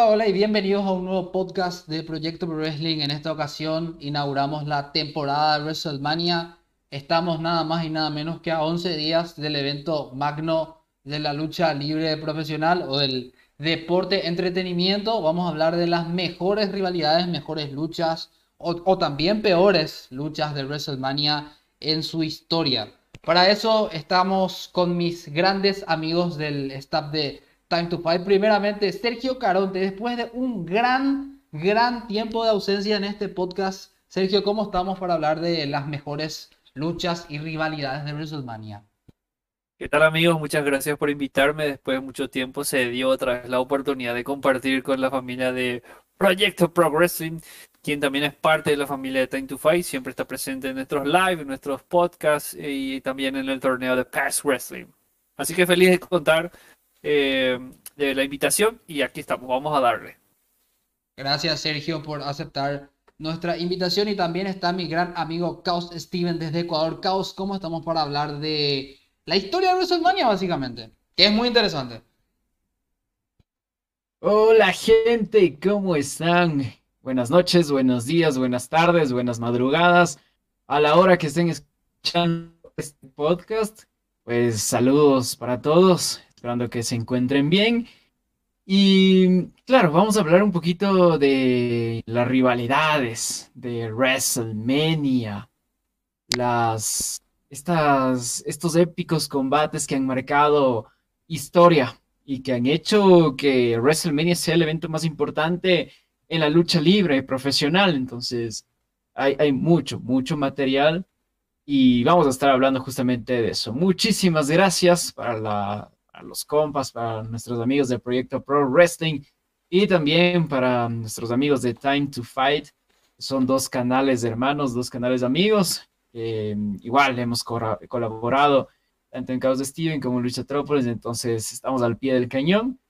Hola, hola y bienvenidos a un nuevo podcast de Proyecto Pro Wrestling. En esta ocasión inauguramos la temporada de WrestleMania. Estamos nada más y nada menos que a 11 días del evento magno de la lucha libre profesional o del deporte entretenimiento. Vamos a hablar de las mejores rivalidades, mejores luchas o, o también peores luchas de WrestleMania en su historia. Para eso estamos con mis grandes amigos del staff de Time to Fight. Primeramente, Sergio Caronte, después de un gran, gran tiempo de ausencia en este podcast. Sergio, ¿cómo estamos para hablar de las mejores luchas y rivalidades de WrestleMania? ¿Qué tal amigos? Muchas gracias por invitarme. Después de mucho tiempo se dio otra vez la oportunidad de compartir con la familia de Proyecto Progressing, quien también es parte de la familia de Time to Fight. Siempre está presente en nuestros live, en nuestros podcasts y también en el torneo de Pass Wrestling. Así que feliz de contar eh, de la invitación y aquí estamos, vamos a darle. Gracias Sergio por aceptar nuestra invitación y también está mi gran amigo Caos Steven desde Ecuador. Caos, ¿cómo estamos para hablar de la historia de WrestleMania básicamente? Que es muy interesante. Hola gente, ¿cómo están? Buenas noches, buenos días, buenas tardes, buenas madrugadas. A la hora que estén escuchando este podcast, pues saludos para todos esperando que se encuentren bien. Y claro, vamos a hablar un poquito de las rivalidades de WrestleMania, las, estas, estos épicos combates que han marcado historia y que han hecho que WrestleMania sea el evento más importante en la lucha libre profesional. Entonces, hay, hay mucho, mucho material y vamos a estar hablando justamente de eso. Muchísimas gracias para la los compas, para nuestros amigos del proyecto Pro Wrestling y también para nuestros amigos de Time to Fight. Son dos canales de hermanos, dos canales de amigos. igual hemos colaborado tanto en Caos de Steven como en Lucha Trópolis, entonces estamos al pie del cañón.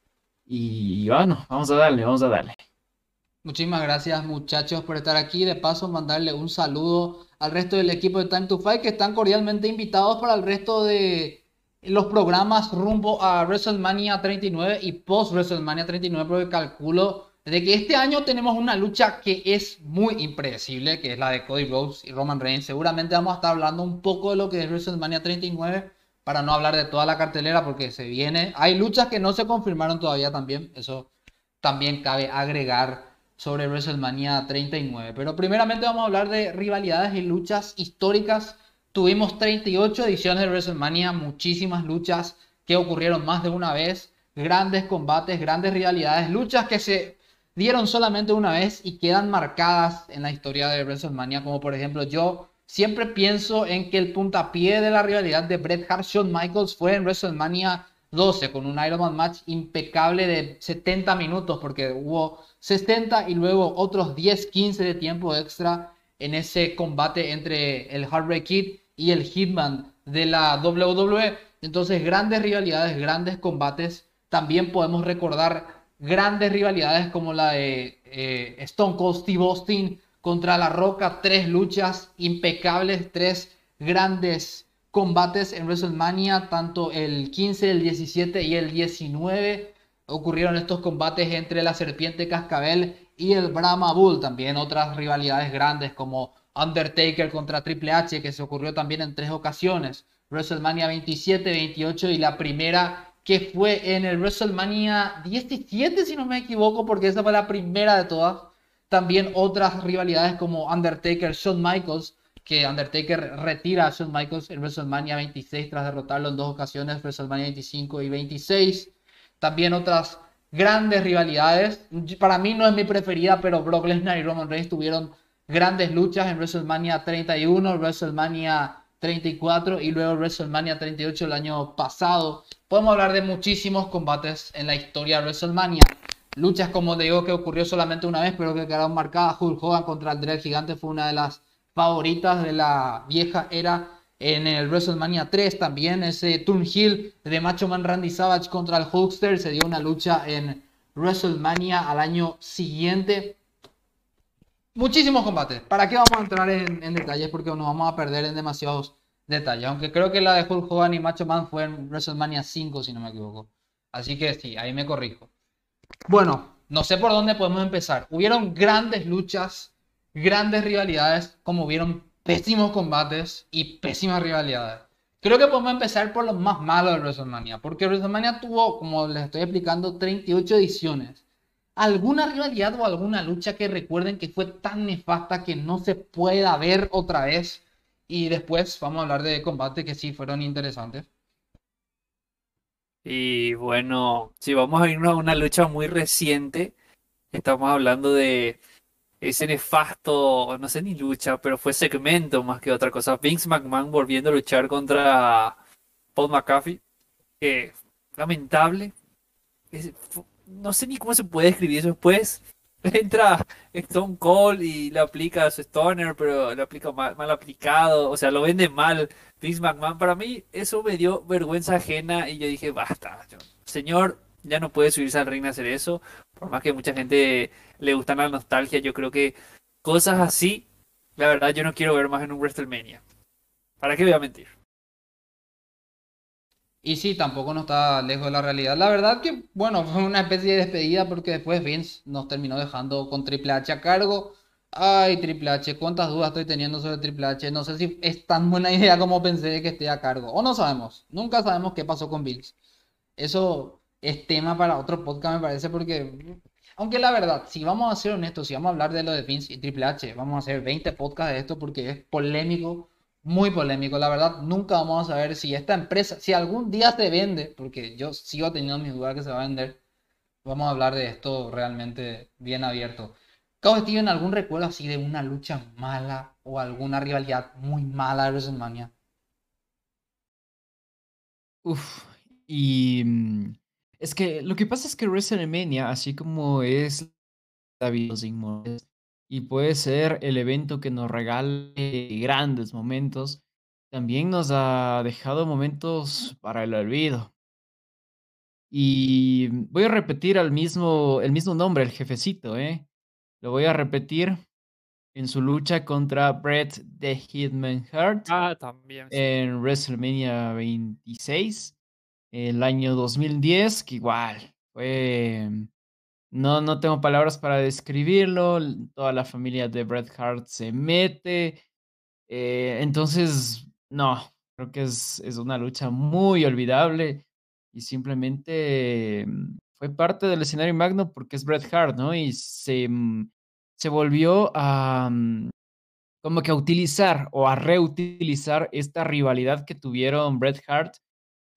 Y bueno, vamos a darle, vamos a darle. Muchísimas gracias muchachos por estar aquí. De paso, mandarle un saludo al resto del equipo de Time to Fight que están cordialmente invitados para el resto de, los programas rumbo a WrestleMania 39 y post WrestleMania 39 porque calculo de que este año tenemos una lucha que es muy impredecible, que es la de Cody Rhodes y Roman Reigns. Seguramente vamos a estar hablando un poco de lo que es WrestleMania 39 para no hablar de toda la cartelera porque se viene. Hay luchas que no se confirmaron todavía también, eso también cabe agregar sobre WrestleMania 39. Pero primeramente vamos a hablar de rivalidades y luchas históricas Tuvimos 38 ediciones de WrestleMania, muchísimas luchas que ocurrieron más de una vez, grandes combates, grandes rivalidades, luchas que se dieron solamente una vez y quedan marcadas en la historia de WrestleMania, como por ejemplo yo siempre pienso en que el puntapié de la rivalidad de Bret Hart Shawn Michaels fue en WrestleMania 12 con un Iron Man match impecable de 70 minutos porque hubo 60 y luego otros 10, 15 de tiempo extra en ese combate entre el Heartbreak Kid y el Hitman de la WWE. Entonces, grandes rivalidades, grandes combates. También podemos recordar grandes rivalidades como la de eh, Stone Cold Steve Austin contra La Roca. Tres luchas impecables, tres grandes combates en WrestleMania, tanto el 15, el 17 y el 19. Ocurrieron estos combates entre la Serpiente Cascabel y el Brahma Bull. También otras rivalidades grandes como Undertaker contra Triple H, que se ocurrió también en tres ocasiones. WrestleMania 27, 28 y la primera que fue en el WrestleMania 17, si no me equivoco, porque esa fue la primera de todas. También otras rivalidades como Undertaker, Shawn Michaels, que Undertaker retira a Shawn Michaels en WrestleMania 26 tras derrotarlo en dos ocasiones, WrestleMania 25 y 26. También otras grandes rivalidades. Para mí no es mi preferida, pero Brock Lesnar y Roman Reigns tuvieron grandes luchas en WrestleMania 31, WrestleMania 34 y luego WrestleMania 38 el año pasado. Podemos hablar de muchísimos combates en la historia de WrestleMania. Luchas, como digo, que ocurrió solamente una vez, pero que quedaron marcadas. Hulk Hogan contra André el Gigante fue una de las favoritas de la vieja era en el WrestleMania 3 también. Ese Turn Hill de Macho Man Randy Savage contra el Hulkster se dio una lucha en WrestleMania al año siguiente muchísimos combates. ¿Para qué vamos a entrar en, detalles? Porque nos vamos a perder en demasiados detalles. Aunque creo que la de Hulk Hogan y Macho Man fue en WrestleMania 5, si no me equivoco. Así que sí, ahí me corrijo. Bueno, no sé por dónde podemos empezar. Hubieron grandes luchas, grandes rivalidades, como hubieron pésimos combates y pésimas rivalidades. Creo que podemos empezar por lo más malo de WrestleMania, porque WrestleMania tuvo, como les estoy explicando, 38 ediciones. ¿Alguna rivalidad o alguna lucha que recuerden que fue tan nefasta que no se pueda ver otra vez? Y después vamos a hablar de combates que sí fueron interesantes. Y bueno, si vamos a irnos a una lucha muy reciente, estamos hablando de ese nefasto, no sé ni lucha, pero fue segmento más que otra cosa. Vince McMahon volviendo a luchar contra Paul McAfee, que lamentable. No sé ni cómo se puede escribir eso después. Entra Stone Cold y le aplica a su Stoner, pero le aplica mal, mal, aplicado, o sea, lo vende mal Vince McMahon. Para mí eso me dio vergüenza ajena y yo dije, basta, señor, ya no puede subirse al ring a hacer eso. Por más que mucha gente le gusta la nostalgia, yo creo que cosas así, la verdad, yo no quiero ver más en un WrestleMania. ¿Para qué voy a mentir? Y sí, tampoco no está lejos de la realidad. La verdad que, bueno, fue una especie de despedida porque después Vince nos terminó dejando con Triple H a cargo. Ay, Triple H, cuántas dudas estoy teniendo sobre Triple H. No sé si es tan buena idea como pensé que esté a cargo. O no sabemos. Nunca sabemos qué pasó con Vince. Eso es tema para otro podcast, me parece, porque... Aunque la verdad, si vamos a ser honestos, si vamos a hablar de lo de Vince y Triple H, vamos a hacer 20 podcasts de esto porque es polémico muy polémico. La verdad, nunca vamos a saber si esta empresa, si algún día se vende, porque yo sigo teniendo mis dudas que se va a vender, vamos a hablar de esto realmente bien abierto. Cabo Steven, ¿algún recuerdo así de una lucha mala o alguna rivalidad muy mala de WrestleMania? Uf, y mm, es que lo que pasa es que WrestleMania, así como es la vida y puede ser el evento que nos regale grandes momentos, también nos ha dejado momentos para el olvido. Y voy a repetir al mismo, el mismo nombre, el jefecito, ¿eh? Lo voy a repetir en su lucha contra Bret the Hitman Hart ah, también, en WrestleMania 26, el año 2010, que igual fue no, no tengo palabras para describirlo. Toda la familia de Bret Hart se mete. Eh, entonces, no, creo que es, es, una lucha muy olvidable y simplemente mm, fue parte del escenario magno porque es Bret Hart, ¿no? Y se, mm, se volvió a mm, como que a utilizar o a reutilizar esta rivalidad que tuvieron Bret Hart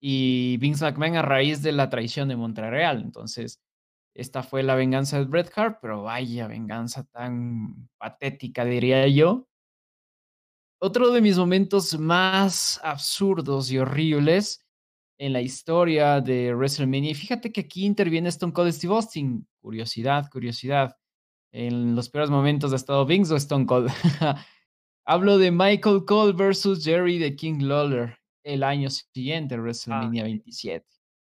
y Vince McMahon a raíz de la traición de Montreal. Entonces, esta fue la venganza de Bret Hart, pero vaya venganza tan patética, diría yo. Otro de mis momentos más absurdos y horribles en la historia de WrestleMania. Y fíjate que aquí interviene Stone Cold Steve Austin. Curiosidad, curiosidad. En los peores momentos ha estado Vince o Stone Cold. Hablo de Michael Cole versus Jerry de King Lawler el año siguiente, ah, WrestleMania 27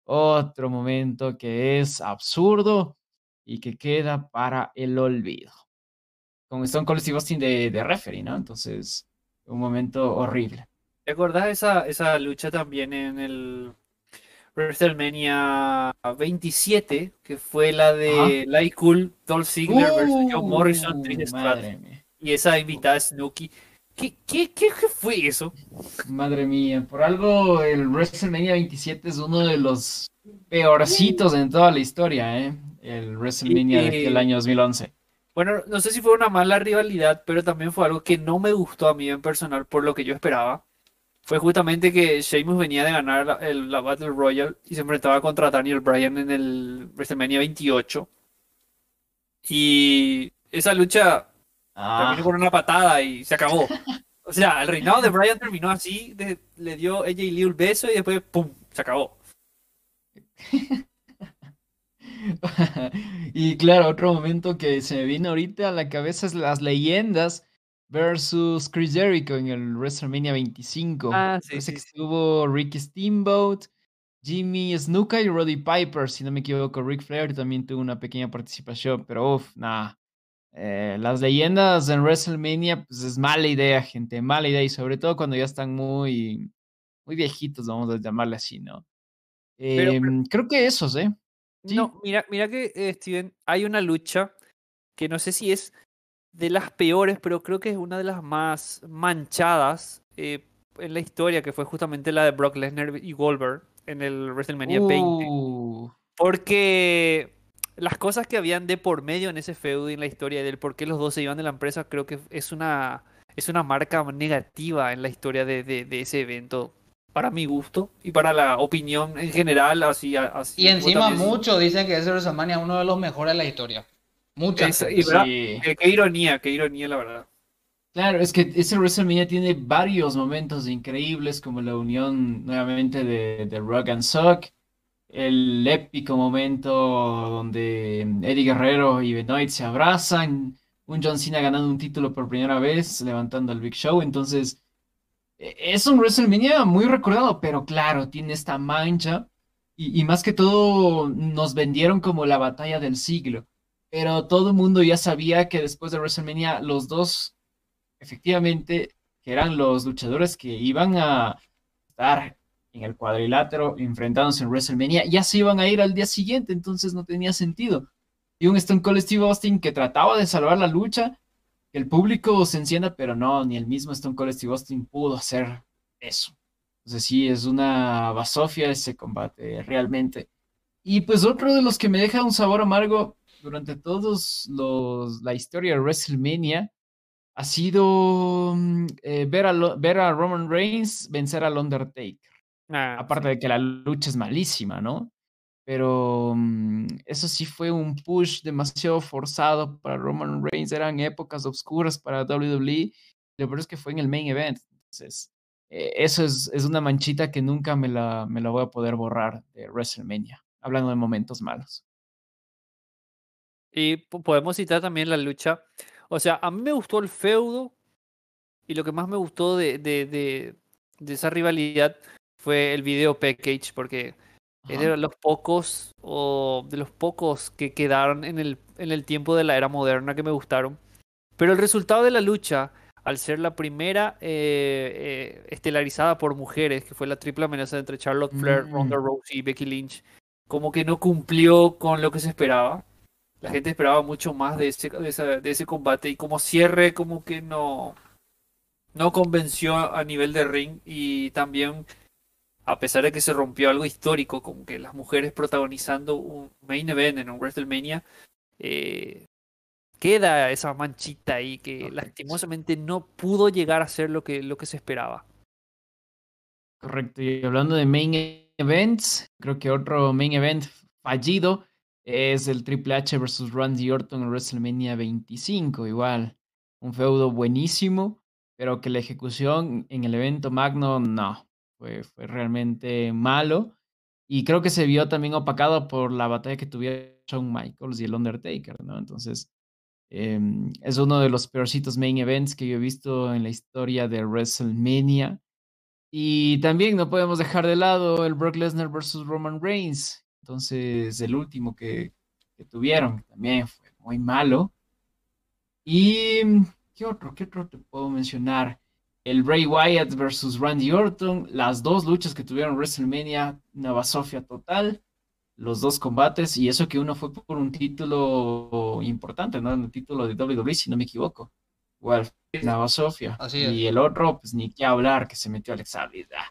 otro momento que es absurdo y que queda para el olvido. Con Stone Cold Steve Austin de, de referee, ¿no? Entonces, un momento horrible. ¿Te acordás esa, esa lucha también en el WrestleMania 27, que fue la de Light Cool, Dolph Ziggler versus Joe uh, Morrison, y esa invitada Snooki? ¿Qué, qué, qué, fue eso? Madre mía, por algo el WrestleMania 27 es uno de los peorcitos en toda la historia, ¿eh? El WrestleMania del año 2011. Bueno, no sé si fue una mala rivalidad, pero también fue algo que no me gustó a mí en personal por lo que yo esperaba. Fue justamente que Sheamus venía de ganar la, la Battle Royale y se enfrentaba contra Daniel Bryan en el WrestleMania 28. Y esa lucha Ah. Terminó con una patada y se acabó. O sea, el reinado de Brian terminó así, le dio ella y Lee un beso y después ¡pum! se acabó. y claro, otro momento que se me vino ahorita a la cabeza es las leyendas versus Chris Jericho en el WrestleMania 25. Ah, sí, sí, que estuvo Ricky Steamboat, Jimmy Snuka y Roddy Piper, si no me equivoco. Rick Flair también tuvo una pequeña participación, pero uff, nada. Eh, las leyendas en WrestleMania, pues es mala idea, gente, mala idea, y sobre todo cuando ya están muy, muy viejitos, vamos a llamarle así, ¿no? Em, creo que esos, ¿eh? No, mira, mira que, eh, Steven, hay una lucha que no sé si es de las peores, pero creo que es una de las más manchadas eh, en la historia, que fue justamente la de Brock Lesnar y Goldberg en el WrestleMania 20. Uh, Porque las cosas que habían de por medio en ese feudo y en la historia del por qué los dos se iban de la empresa, creo que es una, es una marca negativa en la historia de, de- de ese evento, para mi gusto y para la opinión en general. Así, así Y encima muchos dicen que ese WrestleMania es uno de los mejores de la historia. Muchas. Es- y sí. qué, qué ironía, qué ironía, la verdad. Claro, es que ese WrestleMania tiene varios momentos increíbles, como la unión nuevamente de, de Rock and Sock, el épico momento donde Eddie Guerrero y Benoit se abrazan, un John Cena ganando un título por primera vez, levantando al Big Show. Entonces, e- es un WrestleMania muy recordado, pero claro, tiene esta mancha y, más que todo nos vendieron como la batalla del siglo. Pero todo el mundo ya sabía que después de WrestleMania los dos efectivamente, que eran los luchadores que iban a estar en el cuadrilátero enfrentándose en WrestleMania, ya se iban a ir al día siguiente, entonces no tenía sentido. Y un Stone Cold Steve Austin que trataba de salvar la lucha, que el público se encienda, pero no, ni el mismo Stone Cold Steve Austin pudo hacer eso. Entonces sí, es una basofia ese combate, realmente. Y pues otro de los que me deja un sabor amargo durante todos los, la historia de WrestleMania ha sido mm, eh, ver, a ver a Roman Reigns vencer al Undertaker. Ah, Aparte de que la lucha es malísima, ¿no? Pero mm, eso sí fue un push demasiado forzado para Roman Reigns. Eran épocas oscuras para WWE. Lo peor es que fue en el main event. Entonces, eh, eso es, es una manchita que nunca me la, me la voy a poder borrar de WrestleMania. Hablando de momentos malos. Y po- podemos citar también la lucha. O sea, a mí me gustó el feudo y lo que más me gustó de, de, de, de esa rivalidad fue el video package, porque es de los pocos o de los pocos que quedaron en el, en el tiempo de la era moderna que me gustaron. Pero el resultado de la lucha, al ser la primera eh, eh, estelarizada por mujeres, que fue la triple amenaza entre Charlotte Flair, Mm. Ronda Rousey y Becky Lynch, como que no cumplió con lo que se esperaba. La gente esperaba mucho más de ese, de esa- de ese combate y como cierre como que no, no convenció a nivel de ring y también a pesar de que se rompió algo histórico, como que las mujeres protagonizando un main event en un WrestleMania, eh, queda esa manchita ahí que Correcto. lastimosamente no pudo llegar a ser lo que, lo que se esperaba. Correcto. Y hablando de main events, creo que otro main event fallido es el Triple H versus Randy Orton en WrestleMania 25. Igual, un feudo buenísimo, pero que la ejecución en el evento magno no, fue, realmente malo. Y creo que se vio también opacado por la batalla que tuvieron Shawn Michaels y el Undertaker, ¿no? Entonces, em, es uno de los peorcitos main events que yo he visto en la historia de WrestleMania. Y también no podemos dejar de lado el Brock Lesnar versus Roman Reigns. Entonces, el último que, que tuvieron también fue muy malo. Y, ¿qué otro? ¿Qué otro te puedo mencionar? El Bray Wyatt versus Randy Orton. Las dos luchas que tuvieron WrestleMania, una basofia total. Los dos combates, y eso que uno fue por un título importante, ¿no? Un título de WWE, si no me equivoco. Igual. Así es. Y el otro, pues ni qué hablar, que se metió Alex Harris. Ah.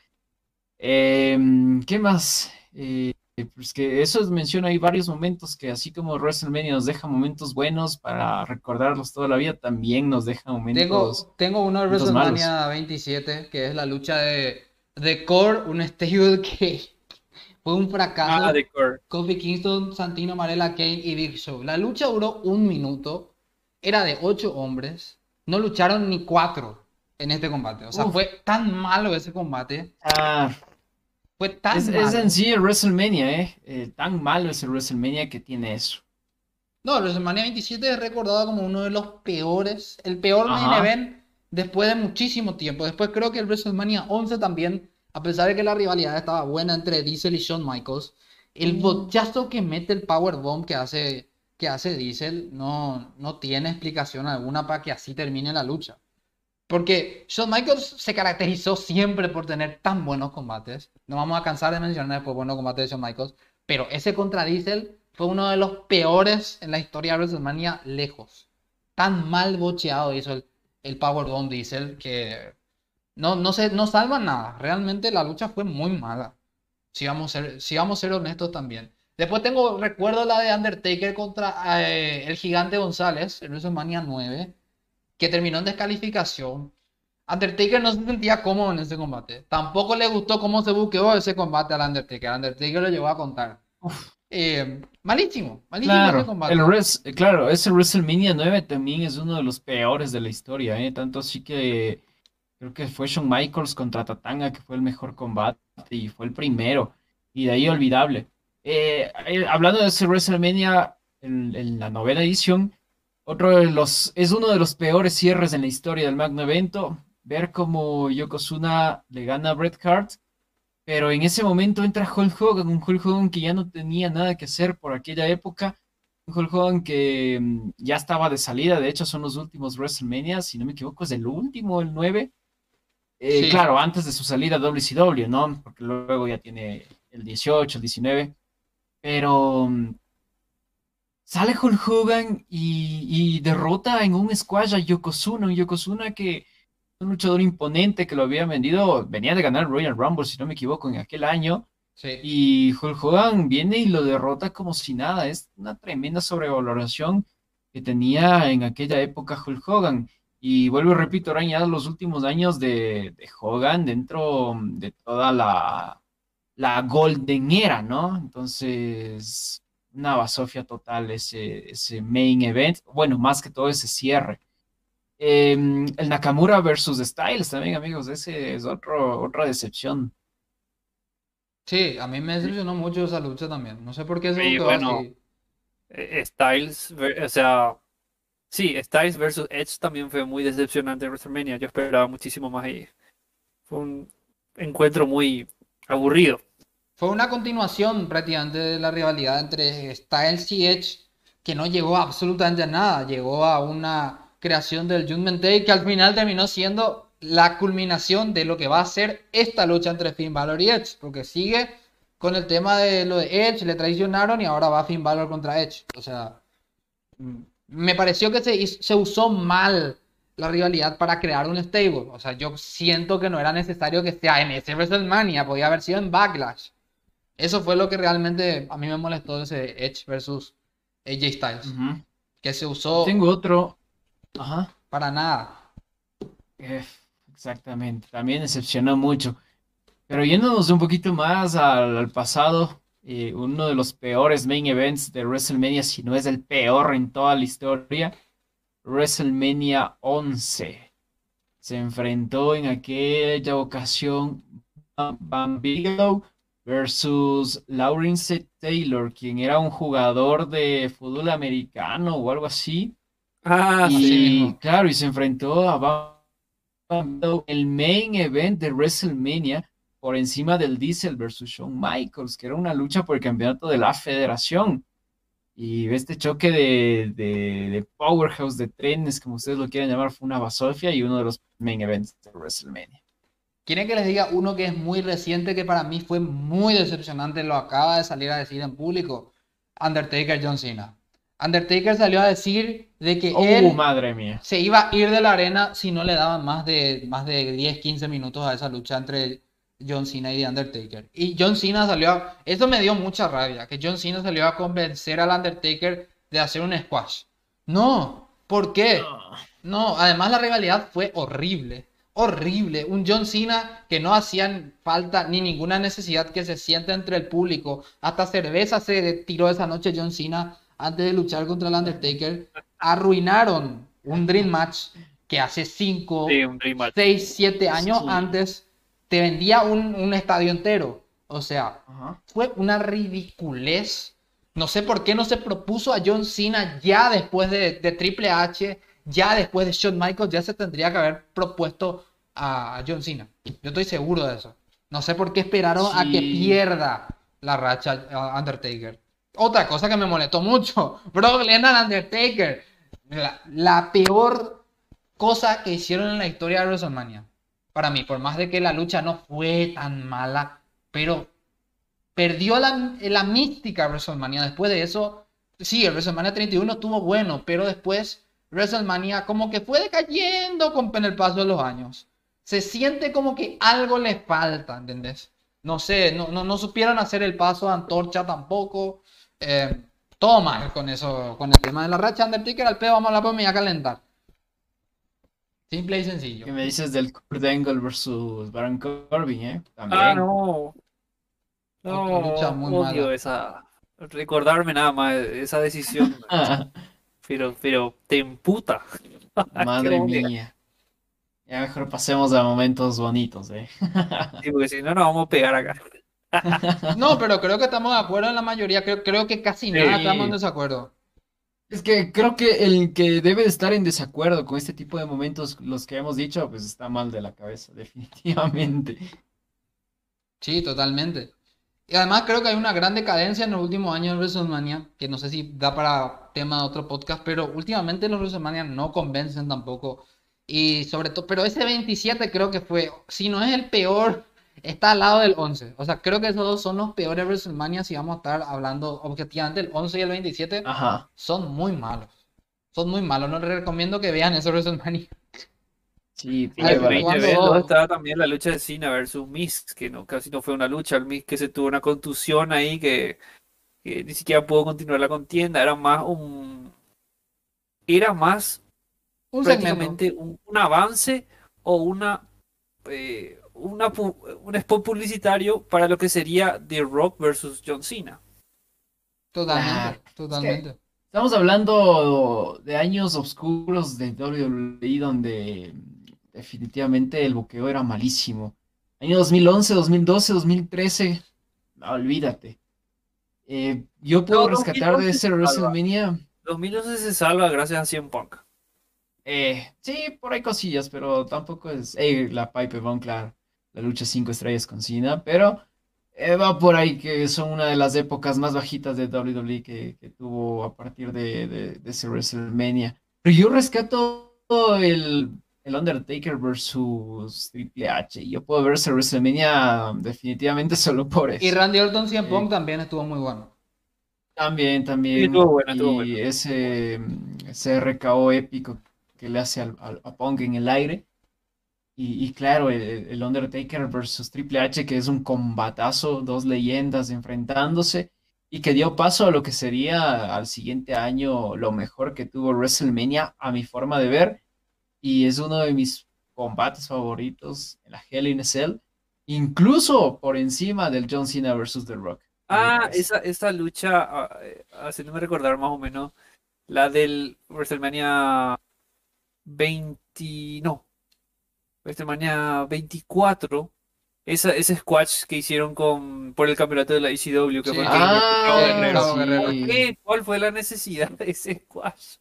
Em, ¿qué más? Eh, pues que eso menciona hay varios momentos que así como WrestleMania nos deja momentos buenos para recordarlos toda la vida, también nos deja Tengo, momentos... tengo uno de WrestleMania 27, que es la lucha de, de Core, un stable que fue un fracaso. Ah, de Core. Kofi Kingston, Santino Marella, Kane y Big Show. La lucha duró un minuto, era de ocho hombres, no lucharon ni cuatro en este combate. O sea, Uf. fue tan malo ese combate, Ah, fue tan es, es malo. en sí el WrestleMania, ¿eh? Eh, Tan malo es el WrestleMania que tiene eso. No, WrestleMania 27 es recordado como uno de los peores, el peor main Ajá. event después de muchísimo tiempo. Después creo que el WrestleMania 11 también, a pesar de que la rivalidad estaba buena entre Diesel y Shawn Michaels, el Mm. bochazo que mete el Powerbomb que hace, que hace Diesel no, no tiene explicación alguna para que así termine la lucha. Porque Shawn Michaels se caracterizó siempre por tener tan buenos combates. No vamos a cansar de mencionar después buenos combates de Shawn Michaels. Pero ese contra Diesel fue uno de los peores en la historia de WrestleMania lejos. Tan mal bocheado hizo el, el Powerbomb Diesel que no, no, se, no salva nada. Realmente la lucha fue muy mala. Si vamos a ser, si vamos a ser honestos también. Después tengo, recuerdo la de Undertaker contra eh, el gigante González en WrestleMania 9, que terminó en descalificación. Undertaker no se sentía cómodo en ese combate. Tampoco le gustó cómo se buqueó ese combate al Undertaker. Undertaker lo llevó a contar. Eh, malísimo, malísimo Claro, ese combate. el Res- claro, ese WrestleMania 9 también es uno de los peores de la historia, ¿eh? Tanto así que creo que fue Shawn Michaels contra Tatanga que fue el mejor combate y fue el primero. Y de ahí olvidable. Eh, eh, hablando de ese WrestleMania en, en la novena edición, otro de los, es uno de los peores cierres en la historia del magno evento. Ver cómo Yokozuna le gana a Bret Hart pero en ese momento entra Hulk Hogan, un Hulk Hogan que ya no tenía nada que hacer por aquella época. Un Hulk Hogan que mm, ya estaba de salida, de hecho son los últimos WrestleMania, si no me equivoco es el último, el 9. Eh, Sí. Claro, antes de su salida a WCW, ¿no? Porque luego ya tiene el 18, el 19. Pero mm, sale Hulk Hogan y, y derrota en un squash a Yokozuna, un Yokozuna que un luchador imponente que lo había vendido, venía de ganar Royal Rumble, si no me equivoco, en aquel año, Sí. y Hulk Hogan viene y lo derrota como si nada. Es una tremenda sobrevaloración que tenía en aquella época Hulk Hogan. Y vuelvo y repito, eran ya los últimos años de, de Hogan dentro de toda la, la Golden Era, ¿no? Entonces, una basofia total ese, ese main event. Bueno, más que todo ese cierre. Em, el Nakamura versus Styles también, amigos, ese es otro, otra decepción. Sí, a mí me decepcionó mucho esa lucha también. No sé por qué se Sí, bueno. así. Eh, Styles, o sea, sí, Styles versus Edge también fue muy decepcionante en WrestleMania. Yo esperaba muchísimo más ahí. Fue un encuentro muy aburrido. Fue una continuación prácticamente de la rivalidad entre Styles y Edge, que no llegó absolutamente a nada. Llegó a una creación del Judgment Day que al final terminó siendo la culminación de lo que va a ser esta lucha entre Finn Balor y Edge, porque sigue con el tema de lo de Edge, le traicionaron y ahora va Finn Balor contra Edge. O sea, me pareció que se, se usó mal la rivalidad para crear un stable. O sea, yo siento que no era necesario que sea en ese WrestleMania, podía haber sido en Backlash. Eso fue lo que realmente a mí me molestó ese Edge versus AJ Styles, que se usó Tengo otro. Ajá. para nada. Eh, exactamente. También decepcionó mucho. Pero yéndonos un poquito más al, al pasado, eh, uno de los peores main events de WrestleMania, si no es el peor en toda la historia, WrestleMania 11. Se enfrentó en aquella ocasión Bam Bam Bigelow versus Lawrence Taylor, quien era un jugador de fútbol americano o algo así. Ah, Y mismo. claro, y se enfrentó a el main event de WrestleMania por encima del Diesel versus Shawn Michaels, que era una lucha por el campeonato de la federación. Y este choque de, de, de powerhouse, de trenes, como ustedes lo quieran llamar, fue una basofia y uno de los main events de WrestleMania. ¿Quieren que les diga uno que es muy reciente, que para mí fue muy decepcionante? Lo acaba de salir a decir en público. Undertaker John Cena. Undertaker salió a decir de que ¡Oh, él madre mía! se iba a ir de la arena si no le daban más de, más de 10, 15 minutos a esa lucha entre John Cena y The Undertaker. Y John Cena salió a... Eso me dio mucha rabia, que John Cena salió a convencer al Undertaker de hacer un squash. No, ¿por qué? No, además la rivalidad fue horrible, horrible. Un John Cena que no hacían falta ni ninguna necesidad que se sienta entre el público. Hasta cerveza se tiró esa noche John Cena antes de luchar contra el Undertaker. Arruinaron un Dream Match que hace 5, sí, un dream match. 6, 7 años Sí. antes te vendía un, un estadio entero. O sea, Ajá. fue una ridiculez. No sé por qué no se propuso a John Cena ya después de, de Triple H, ya después de Shawn Michaels, ya se tendría que haber propuesto a John Cena. Yo estoy seguro de eso. No sé por qué esperaron a que pierda la racha a Undertaker. Otra cosa que me molestó mucho, Brock Lesnar Undertaker. La, la peor cosa que hicieron en la historia de WrestleMania. Para mí, por más de que la lucha no fue tan mala, pero perdió la, la mística WrestleMania. Después de eso, sí, el WrestleMania 31 estuvo bueno, pero después WrestleMania como que fue decayendo con el paso de los años. Se siente como que algo le falta, ¿entendés? No sé, no, no, no supieron hacer el paso de antorcha tampoco. Eh, todo mal con eso, con el tema de la racha Undertaker. Al pedo vamos a la pues me a calentar. Simple y sencillo. ¿Qué me dices del Kurt Angle versus Baron Corbin, eh? También. Ah, no. No, lucha muy odio esa. Recordarme nada más esa decisión. pero, pero te emputa. Madre mía. Ya mejor pasemos a momentos bonitos, eh. sí, porque si no nos vamos a pegar acá. no, pero creo que estamos de acuerdo en la mayoría. Creo, creo que casi nada estamos en desacuerdo. Es que creo que el que debe de estar en desacuerdo con este tipo de momentos, los que hemos dicho, pues está mal de la cabeza, definitivamente. Sí, totalmente. Y además creo que hay una gran decadencia en los últimos años de WrestleMania, que no sé si da para tema de otro podcast, pero últimamente los WrestleMania no convencen tampoco. Y sobre todo, pero ese 27 creo que fue, si no es el peor está al lado del 11. O sea, creo que esos dos son los peores WrestleMania si vamos a estar hablando objetivamente. El 11 y el 27 Ajá. son muy malos. Son muy malos. No les recomiendo que vean esos WrestleMania. Sí, el estaba también la lucha de Cena versus Miz, que no, casi no fue una lucha. El Miz que se tuvo una contusión ahí que, ni siquiera pudo continuar la contienda. Era más un. Era más un prácticamente un, avance o una. Eh, una, un spot publicitario para lo que sería The Rock versus John Cena. Totalmente, totalmente. estamos hablando de años oscuros de WWE donde definitivamente el buqueo era malísimo. Año 2011, 2012, 2013, olvídate. Eh, yo puedo rescatar de ese WrestleMania. 2011 se salva gracias a CM Punk. Eh, sí, por ahí cosillas, pero tampoco es. Eh, la Pipe Bomb, claro la lucha 5 estrellas con Cena, pero eh, va por ahí que son una de las épocas más bajitas de WWE que, tuvo a partir de, de, ese WrestleMania. Pero yo rescato el, el Undertaker versus Triple H. Yo puedo ver ese WrestleMania definitivamente solo por eso. Y Randy Orton CM Punk también estuvo muy bueno. También, también. y ese, ese RKO épico que le hace al, a Punk en el aire. Y, claro, el, Undertaker versus Triple H, que es un combatazo, dos leyendas enfrentándose y que dio paso a lo que sería al siguiente año lo mejor que tuvo WrestleMania a mi forma de ver. Y es uno de mis combates favoritos en la Hell in a Cell, incluso por encima del John Cena versus The Rock. Ah, esa, esa lucha, ah, eh, haciéndome recordar más o menos, la del WrestleMania 20, no, WrestleMania 24, esa, ese squash que hicieron con por el campeonato de la ECW, que fue ¿Cuál fue la necesidad de ese squash?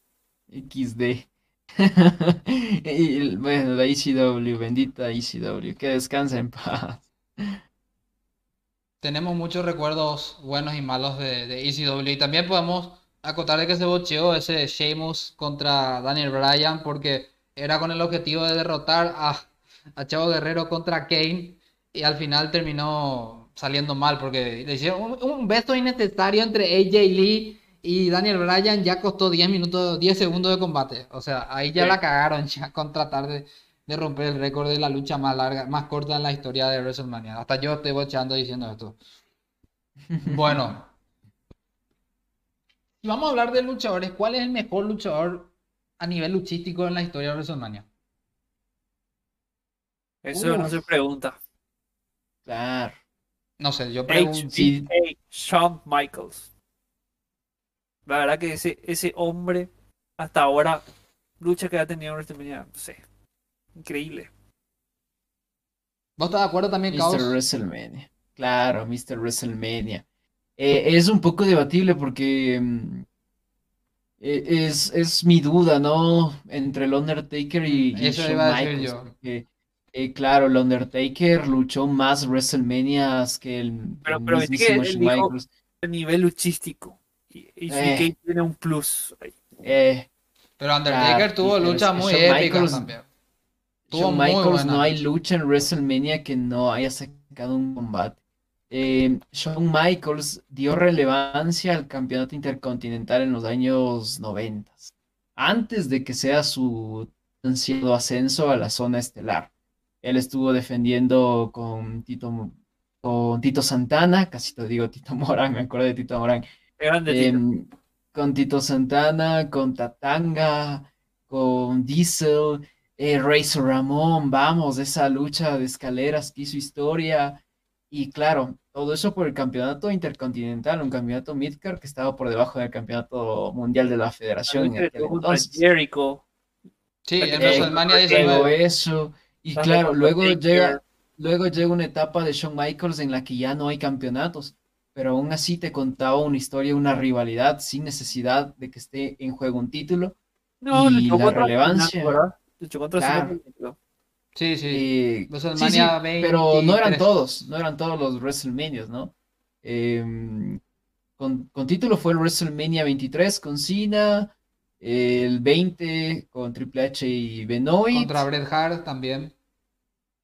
XD. y, bueno, la ECW, bendita ECW, que descansa en paz. Tenemos muchos recuerdos buenos y malos de, de ECW y también podemos acotar de que se bocheó ese Sheamus contra Daniel Bryan porque era con el objetivo de derrotar a a Chavo Guerrero contra Kane y al final terminó saliendo mal porque le hicieron un, beso innecesario entre AJ Lee y Daniel Bryan ya costó 10 minutos, 10 segundos de combate. O sea, ahí ya la cagaron ya con tratar de, romper el récord de la lucha más larga, más corta en la historia de WrestleMania. Hasta yo estoy bocheando diciendo esto. Bueno. Si vamos a hablar de luchadores, ¿cuál es el mejor luchador a nivel luchístico en la historia de WrestleMania? Eso no se pregunta. Claro. No sé, yo pregunto. Shawn Michaels. La verdad que ese, ese hombre, hasta ahora, lucha que ha tenido en WrestleMania, no sé. Increíble. ¿Vos estás de acuerdo también, Mr. WrestleMania. Claro, Mr. WrestleMania. Eh, es un poco debatible porque mm, e, es, es, mi duda, ¿no? Entre el Undertaker y, Eso Shawn a Michaels. Yo. Eh, claro, el Undertaker luchó más WrestleMania que el, pero, pero es que el nivel luchístico y, y eh. tiene un plus. Eh, pero Undertaker tuvo lucha muy épica también. Tuvo Michaels no hay lucha en WrestleMania que no haya sacado un combate. eh, Shawn Michaels dio relevancia al campeonato intercontinental en los años 90, antes de que sea su ansiado ascenso a la zona estelar. Él estuvo defendiendo con Tito, con Tito Santana, casi te digo Tito Morán, me acuerdo de Tito Morán. Em, con Tito Santana, con Tatanga, con Diesel, eh, Razor Ramón, vamos, esa lucha de escaleras que hizo historia. Y claro, todo eso por el campeonato intercontinental, un campeonato midcard que estaba por debajo del campeonato mundial de la federación en aquel entonces. Jericho. Sí, en WrestleMania 19. eso. Y claro, luego llega, luego llega una etapa de Shawn Michaels en la que ya no hay campeonatos, pero aún así te contaba una historia, una rivalidad sin necesidad de que esté en juego un título. No, y la relevancia. Sí, sí. WrestleMania 20, pero no eran todos, no eran todos los WrestleManias, ¿no? Em, con, con, título fue el WrestleMania 23 con Cena, el 20 con Triple H y Benoit. Contra Bret Hart también.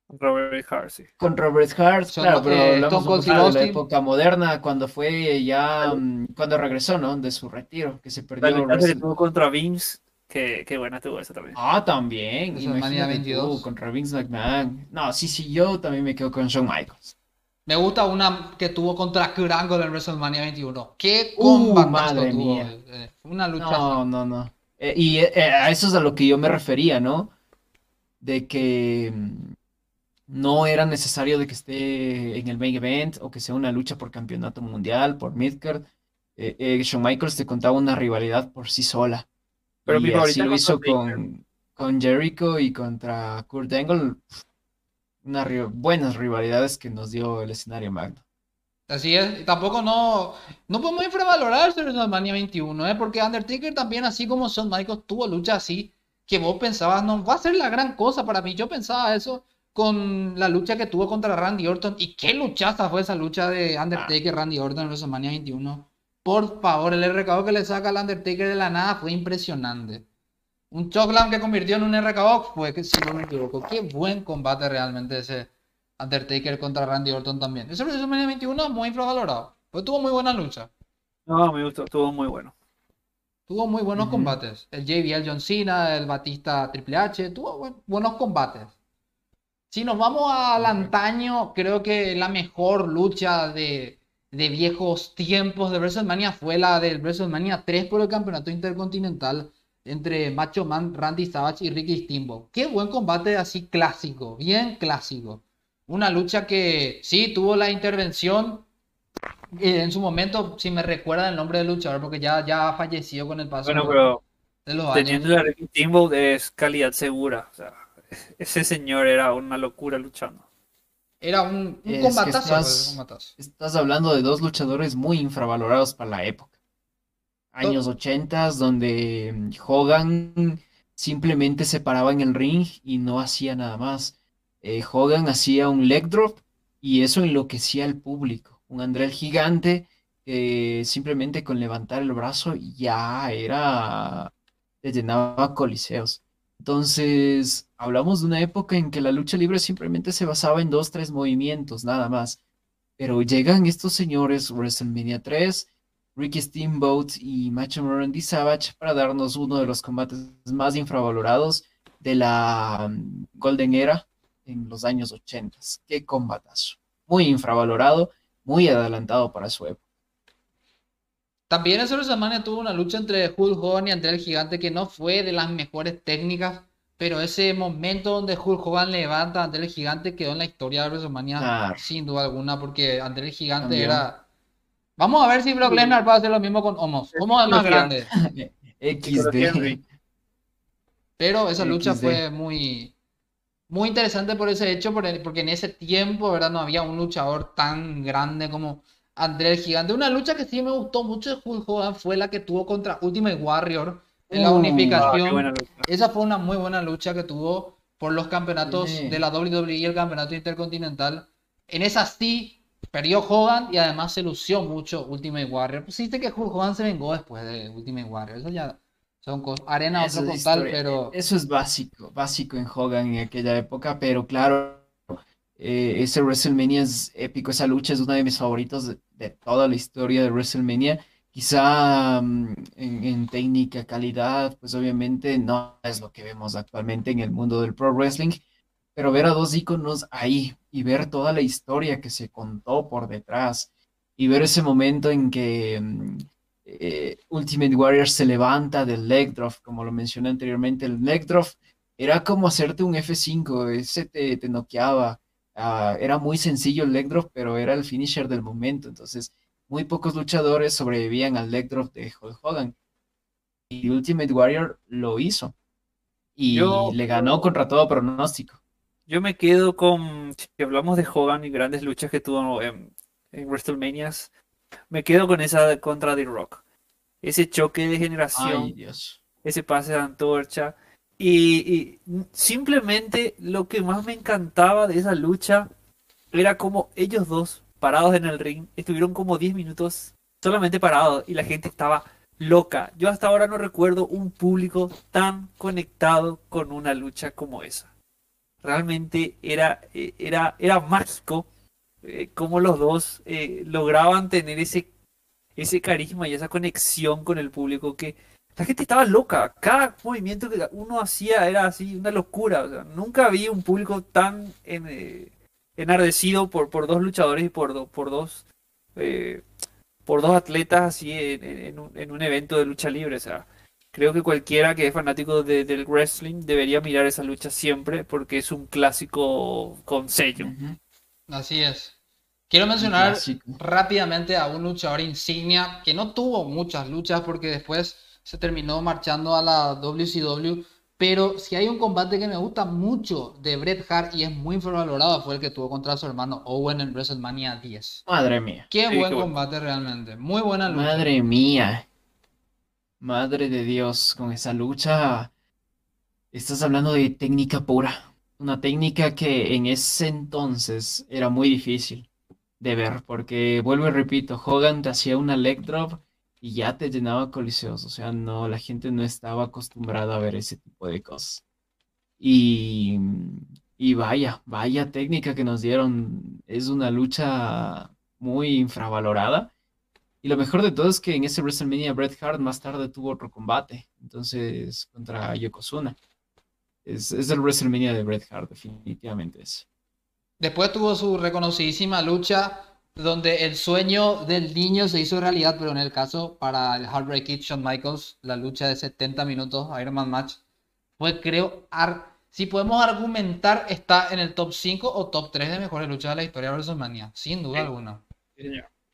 Bret Hart, sí. Contra Bret Hart, claro, pero hablamos de la época moderna, cuando fue ya, mm, cuando regresó, ¿no? De su retiro, que se perdió. La contra Vince Qué, qué, buena tuvo esa también. Ah, también. WrestleMania 22. contra Vince McMahon. No, sí, sí, yo también me quedo con Shawn Michaels. Me gusta una que tuvo contra Kurt Angle en WrestleMania 21. ¡Qué combate uh, madre mía. Eh, una lucha. No, no, no. Eh, y eh, a eso es a lo que yo me refería, ¿no? De que mm, no era necesario de que esté en el main event o que sea una lucha por campeonato mundial, por midcard. Shawn Michaels te contaba una rivalidad por sí sola. Pero mi así lo hizo con, con, Jericho y contra Kurt Angle. Unas buenas rivalidades que nos dio el escenario Magno. Así es, tampoco no, no podemos infravalorar WrestleMania 21, ¿eh? porque Undertaker también, así como Shawn Michaels, tuvo lucha así, que vos pensabas, no, va a ser la gran cosa para mí. Yo pensaba eso con la lucha que tuvo contra Randy Orton, y qué luchaza fue esa lucha de Undertaker, Randy Orton en WrestleMania 21. Por favor, el RKO que le saca al Undertaker de la nada fue impresionante. Un choclam que convirtió en un RKO fue, que si no me equivoco, qué buen combate realmente ese Undertaker contra Randy Orton también. Ese WrestleMania 21 muy infravalorado. Pues tuvo muy buena lucha. No, me gustó, estuvo muy bueno. Tuvo muy buenos combates. El JBL John Cena, el Batista Triple H, tuvo buenos combates. Si nos vamos al antaño, creo que la mejor lucha de de viejos tiempos de WrestleMania fue la del WrestleMania 3 por el campeonato intercontinental entre Macho Man, Randy Savage y Ricky Steamboat. Qué buen combate así clásico, bien clásico. Una lucha que sí tuvo la intervención eh, en su momento, si me recuerda el nombre del luchador, porque ya, ya ha fallecido con el paso bueno, pero de los teniendo a Ricky Steamboat es calidad segura. O sea, ese señor era una locura luchando. Era un, un combatazo, estás, hablando de dos luchadores muy infravalorados para la época. Años 80 donde mm, Hogan simplemente se paraba en el ring y no hacía nada más. Eh, Hogan hacía un leg drop y eso enloquecía al público. Un André gigante que simplemente con levantar el brazo ya era... le llenaba coliseos. Entonces, hablamos de una época en que la lucha libre simplemente se basaba en dos, tres movimientos, nada más. Pero llegan estos señores, WrestleMania 3, Ricky Steamboat y Macho Randy Savage, para darnos uno de los combates más infravalorados de la mm, Golden Era en los años 80. Qué combatazo. Muy infravalorado, muy adelantado para su época. También esa WrestleMania tuvo una lucha entre Hulk Hogan y André el Gigante que no fue de las mejores técnicas, pero ese momento donde Hulk Hogan levanta a André el Gigante quedó en la historia de WrestleMania sin duda alguna, porque André el Gigante era... Vamos a ver si Brock Lesnar va a hacer lo mismo con Homos. Homos es más grande. XD. Pero esa lucha fue muy, muy interesante por ese hecho, porque en ese tiempo, ¿verdad? No había un luchador tan grande como André el Gigante. Una lucha que sí me gustó mucho de Hulk Hogan fue la que tuvo contra Ultimate Warrior en la uh, unificación. Ah, Esa fue una muy buena lucha que tuvo por los campeonatos de la WWE y el campeonato intercontinental. En esa sí perdió Hogan y además se lució mucho Ultimate Warrior. Pues sí, que Hulk Hogan se vengó después de Ultimate Warrior. Eso ya son cosas. Arena otro contal, pero. Eso es básico, básico en Hogan en aquella época, pero claro Eh, ese WrestleMania es épico, esa lucha es una de mis favoritos de, toda la historia de WrestleMania. Quizá mm, en, técnica, calidad, pues obviamente no es lo que vemos actualmente en el mundo del pro wrestling, pero ver a dos íconos ahí y ver toda la historia que se contó por detrás y ver ese momento en que mm, eh, Ultimate Warrior se levanta del leg drop, como lo mencioné anteriormente, el leg drop era como hacerte un F5, ese te, te noqueaba Ah, era muy sencillo el leg drop, pero era el finisher del momento. Entonces, muy pocos luchadores sobrevivían al leg drop de Hulk Hogan. Y Ultimate Warrior lo hizo. Y le ganó contra todo pronóstico. Yo me quedo con, si hablamos de Hogan y grandes luchas que tuvo en, en WrestleMania, me quedo con esa contra The Rock. Ese choque de generación, ese pase de antorcha y, simplemente lo que más me encantaba de esa lucha era como ellos dos, parados en el ring, estuvieron como 10 minutos solamente parados y la gente estaba loca. Yo hasta ahora no recuerdo un público tan conectado con una lucha como esa. Realmente era, eh, era, era mágico eh, como los dos eh, lograban tener ese, ese carisma y esa conexión con el público que la gente estaba loca. Cada movimiento que uno hacía era así, una locura. nunca vi un público tan eh, enardecido por, por dos luchadores y por, por dos eh, por dos atletas así en, un, evento de lucha libre. O sea, creo que cualquiera que es fanático del wrestling debería mirar esa lucha siempre porque es un clásico con sello. Así es. Quiero mencionar rápidamente a un luchador insignia que no tuvo muchas luchas porque después se terminó marchando a la WCW. Pero si hay un combate que me gusta mucho de Bret Hart y es muy infravalorado, fue el que tuvo contra su hermano Owen en WrestleMania 10. Madre mía. Qué buen combate realmente. Muy buena lucha. Madre mía. Madre de Dios, con esa lucha estás hablando de técnica pura. Una técnica que en ese entonces era muy difícil de ver, porque vuelvo y repito, Hogan te hacía una leg drop y ya te llenaba coliseos, o sea, no, la gente no estaba acostumbrada a ver ese tipo de cosas. Y, y vaya, vaya técnica que nos dieron, es una lucha muy infravalorada. Y lo mejor de todo es que en ese WrestleMania Bret Hart más tarde tuvo otro combate, entonces contra Yokozuna. Es, es el WrestleMania de Bret Hart, definitivamente es. Después tuvo su reconocidísima lucha donde el sueño del niño se hizo realidad, pero en el caso para el Heartbreak Kid Shawn Michaels, la lucha de 70 minutos, Iron Man Match, fue creo, si podemos argumentar, está en el top 5 o top 3 de mejores luchas de la historia de WrestleMania, sin duda alguna.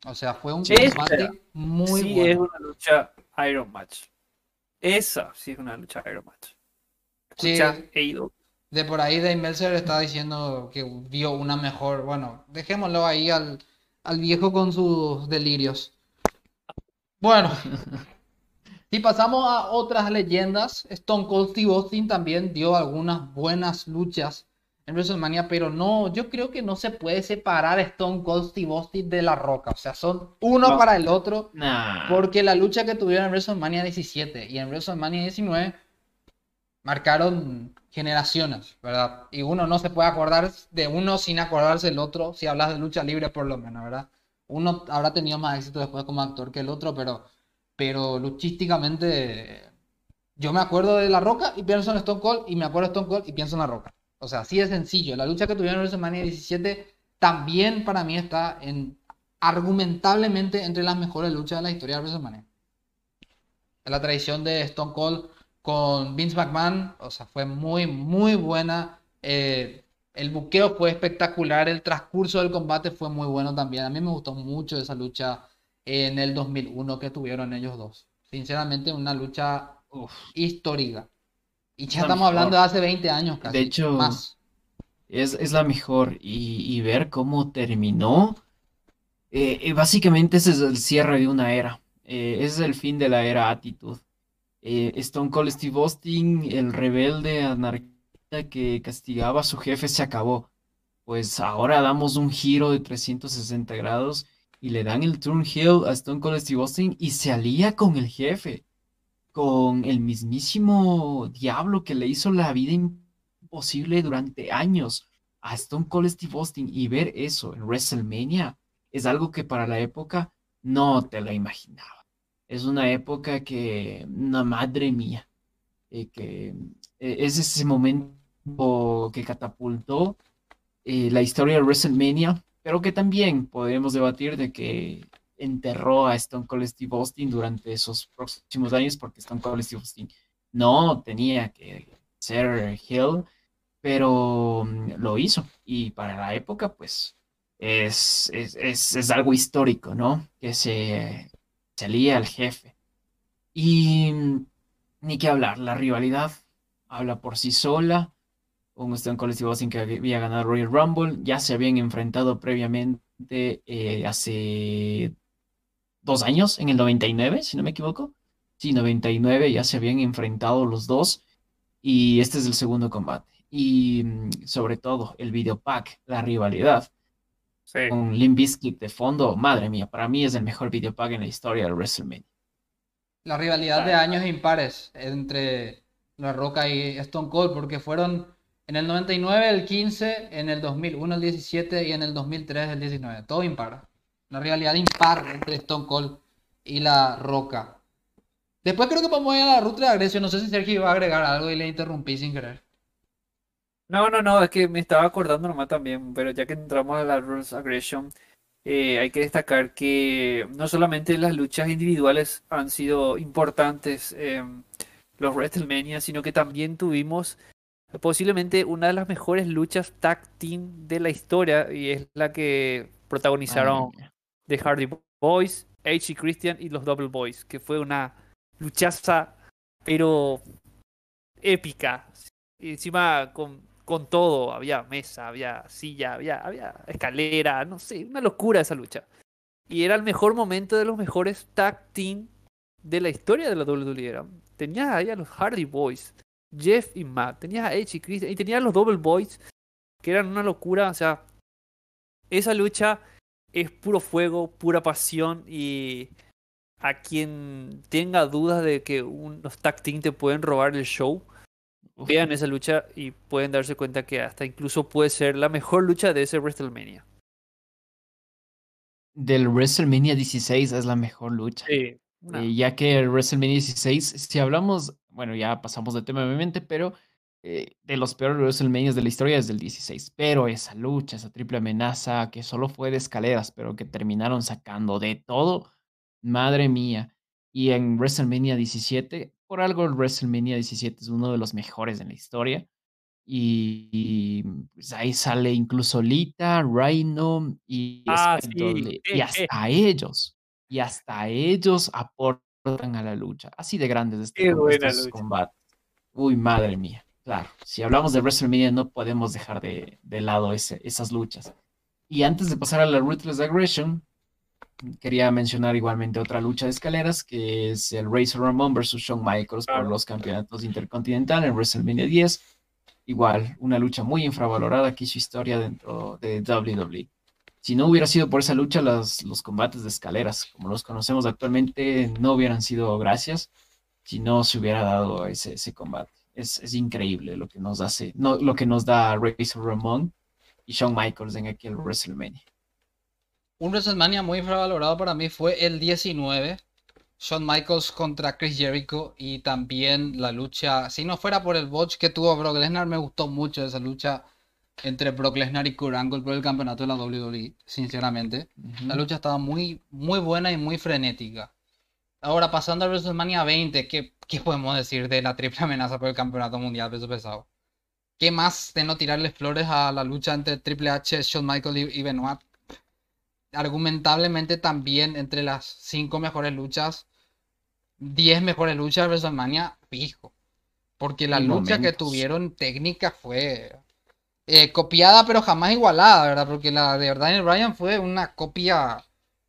O sea, fue un combate muy sí es una lucha Iron Match. Esa sí es una lucha Iron Match. Sí, de por ahí Dave Meltzer está diciendo que vio una mejor, bueno, dejémoslo ahí al al viejo con sus delirios. Bueno, si pasamos a otras leyendas, Stone Cold Steve Austin también dio algunas buenas luchas en WrestleMania, pero no, yo creo que no se puede separar Stone Cold Steve Austin de La Roca, o sea, son uno para el otro, porque la lucha que tuvieron en WrestleMania 17 y en WrestleMania 19 marcaron generaciones, ¿verdad? Y uno no se puede acordar de uno sin acordarse del otro, si hablas de lucha libre por lo menos, ¿verdad? Uno habrá tenido más éxito después como actor que el otro, pero, pero luchísticamente yo me acuerdo de La Roca y pienso en Stone Cold y me acuerdo de Stone Cold y pienso en La Roca. O sea, así de sencillo. La lucha que tuvieron en WrestleMania 17 también para mí está en argumentablemente entre las mejores luchas de la historia de WrestleMania. La tradición de Stone Cold con Vince McMahon, o sea, fue muy, muy buena. Eh, el buqueo fue espectacular, el transcurso del combate fue muy bueno también. A mí me gustó mucho esa lucha en el 2001 que tuvieron ellos dos. Sinceramente, una lucha histórica. Y ya estamos hablando de hace 20 años casi. De hecho, más. Es, la mejor. Y, ver cómo terminó. Eh, eh, básicamente ese es el cierre de una era. es el fin de la era actitud. Eh, Stone Cold Steve Austin, el rebelde anarquista que castigaba a su jefe, se acabó. Pues ahora damos un giro de 360 grados y le dan el turn heel a Stone Cold Steve Austin y se alía con el jefe, con el mismísimo diablo que le hizo la vida imposible durante años a Stone Cold Steve Austin y ver eso en WrestleMania es algo que para la época no te lo imaginaba. Es una época que, una madre mía, eh, que eh, es ese momento que catapultó eh, la historia de WrestleMania, pero que también podemos debatir de que enterró a Stone Cold Steve Austin durante esos próximos años, porque Stone Cold Steve Austin no tenía que ser Hill, pero mm, lo hizo. Y para la época, pues, es, es, algo histórico, ¿no? Que se salía al jefe. Y ni que hablar, la rivalidad habla por sí sola. Un Stone Cold Steve Austin que había ganado Royal Rumble, ya se habían enfrentado previamente eh, hace dos años, en el 99, si no me equivoco. Sí, 99 ya se habían enfrentado los dos y este es el segundo combate. Y mm, sobre todo el video pack, la rivalidad con Limp Bizkit de fondo, madre mía, para mí es el mejor video pack en la historia de WrestleMania. La rivalidad de años impares entre La Roca y Stone Cold, porque fueron en el 99 el 15, en el 2001 el 17 y en el 2003 el 19, todo impar. La rivalidad impar entre Stone Cold y La Roca. Después creo que podemos ir a la ruta de agresión. No sé si Sergio iba a agregar algo y le interrumpí sin querer. No, no, no, es que me estaba acordando nomás también, pero ya que entramos a la Rules Aggression, eh, hay que destacar que no solamente las luchas individuales han sido importantes en los WrestleMania, sino que también tuvimos posiblemente una de las mejores luchas tag team de la historia y es la que protagonizaron The Hardy Boys, H. Y. Christian y los Double Boys, que fue una luchaza, pero épica. Y encima con, con todo, había mesa, había silla, había, escalera, no sé, una locura esa lucha. Y era el mejor momento de los mejores tag team de la historia de la WWE. Tenías ahí a los Hardy Boys, Jeff y Matt, tenías a Edge y Chris, y tenías a los Double Boys, que eran una locura. O sea, esa lucha es puro fuego, pura pasión y a quien tenga dudas de que unos tag team te pueden robar el show, vean esa lucha y pueden darse cuenta que hasta incluso puede ser la mejor lucha de ese WrestleMania. Del WrestleMania 16 es la mejor lucha. Sí, eh, ya que el WrestleMania 16, si hablamos, bueno, ya pasamos de tema obviamente, pero eh, de los peores WrestleMania de la historia es del 16. Pero esa lucha, esa triple amenaza que solo fue de escaleras, pero que terminaron sacando de todo Madre mía. Y en WrestleMania 17, por algo el WrestleMania 17 es uno de los mejores en la historia. Y, pues ahí sale incluso Lita, Rhino y, ah, y hasta ellos, y hasta ellos aportan a la lucha. Así de grandes este, estos combates. Uy, madre mía. Claro, si hablamos de WrestleMania no podemos dejar de, de lado ese, esas luchas. Y antes de pasar a la Ruthless Aggression, quería mencionar igualmente otra lucha de escaleras, que es el Razor Ramon versus Shawn Michaels por los campeonatos intercontinentales en WrestleMania 10. Igual, una lucha muy infravalorada que hizo historia dentro de WWE. Si no hubiera sido por esa lucha, los, los combates de escaleras, como los conocemos actualmente, no hubieran sido gracias si no se hubiera dado ese, ese combate. Es, es, increíble lo que nos hace, no, lo que nos da Razor Ramon y Shawn Michaels en aquel WrestleMania. Un WrestleMania muy infravalorado para mí fue el 19. Shawn Michaels contra Chris Jericho y también la lucha, si no fuera por el botch que tuvo Brock Lesnar, me gustó mucho esa lucha entre Brock Lesnar y Kurt Angle por el campeonato de la WWE, sinceramente. La lucha estaba muy, muy buena y muy frenética. Ahora, pasando a WrestleMania 20, ¿qué, ¿qué, podemos decir de la triple amenaza por el campeonato mundial peso pesado? ¿Qué más de no tirarle flores a la lucha entre Triple H, Shawn Michaels y Benoit? Argumentablemente también entre las cinco mejores luchas, 10 mejores luchas de WrestleMania, fijo. Porque la lucha que tuvieron técnica fue eh, copiada, pero jamás igualada, ¿verdad? Porque la de Daniel Bryan fue una copia.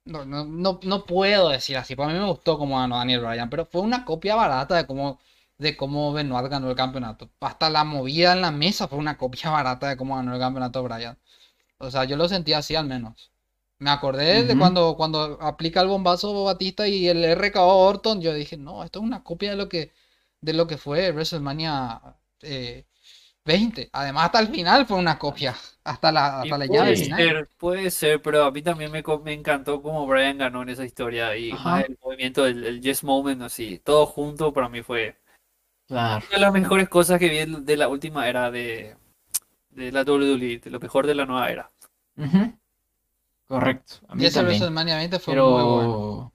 No, no, no, puedo decir así, para mí me gustó como ganó Daniel Bryan, pero fue una copia barata de cómo, de cómo Benoit ganó el campeonato. Hasta la movida en la mesa fue una copia barata de cómo ganó el campeonato Bryan. O sea, yo lo sentí así al menos. Me acordé de cuando, cuando aplica el bombazo Batista y el RKO Orton. Yo dije, no, esto es una copia de lo que, de lo que fue WrestleMania 20. Además, hasta el final fue una copia. Hasta la, hasta la puede llave final. ser, puede ser, pero a mí también me, me encantó cómo Brian ganó en esa historia y Ajá. el movimiento, el, el Yes Moment, así, todo junto para mí fue Claro. una de las mejores cosas que vi de la última era de, de la WWE, de lo mejor de la nueva era. Ujú. Correcto. A mí Y ese también. WrestleMania 20 fue muy bueno. Pero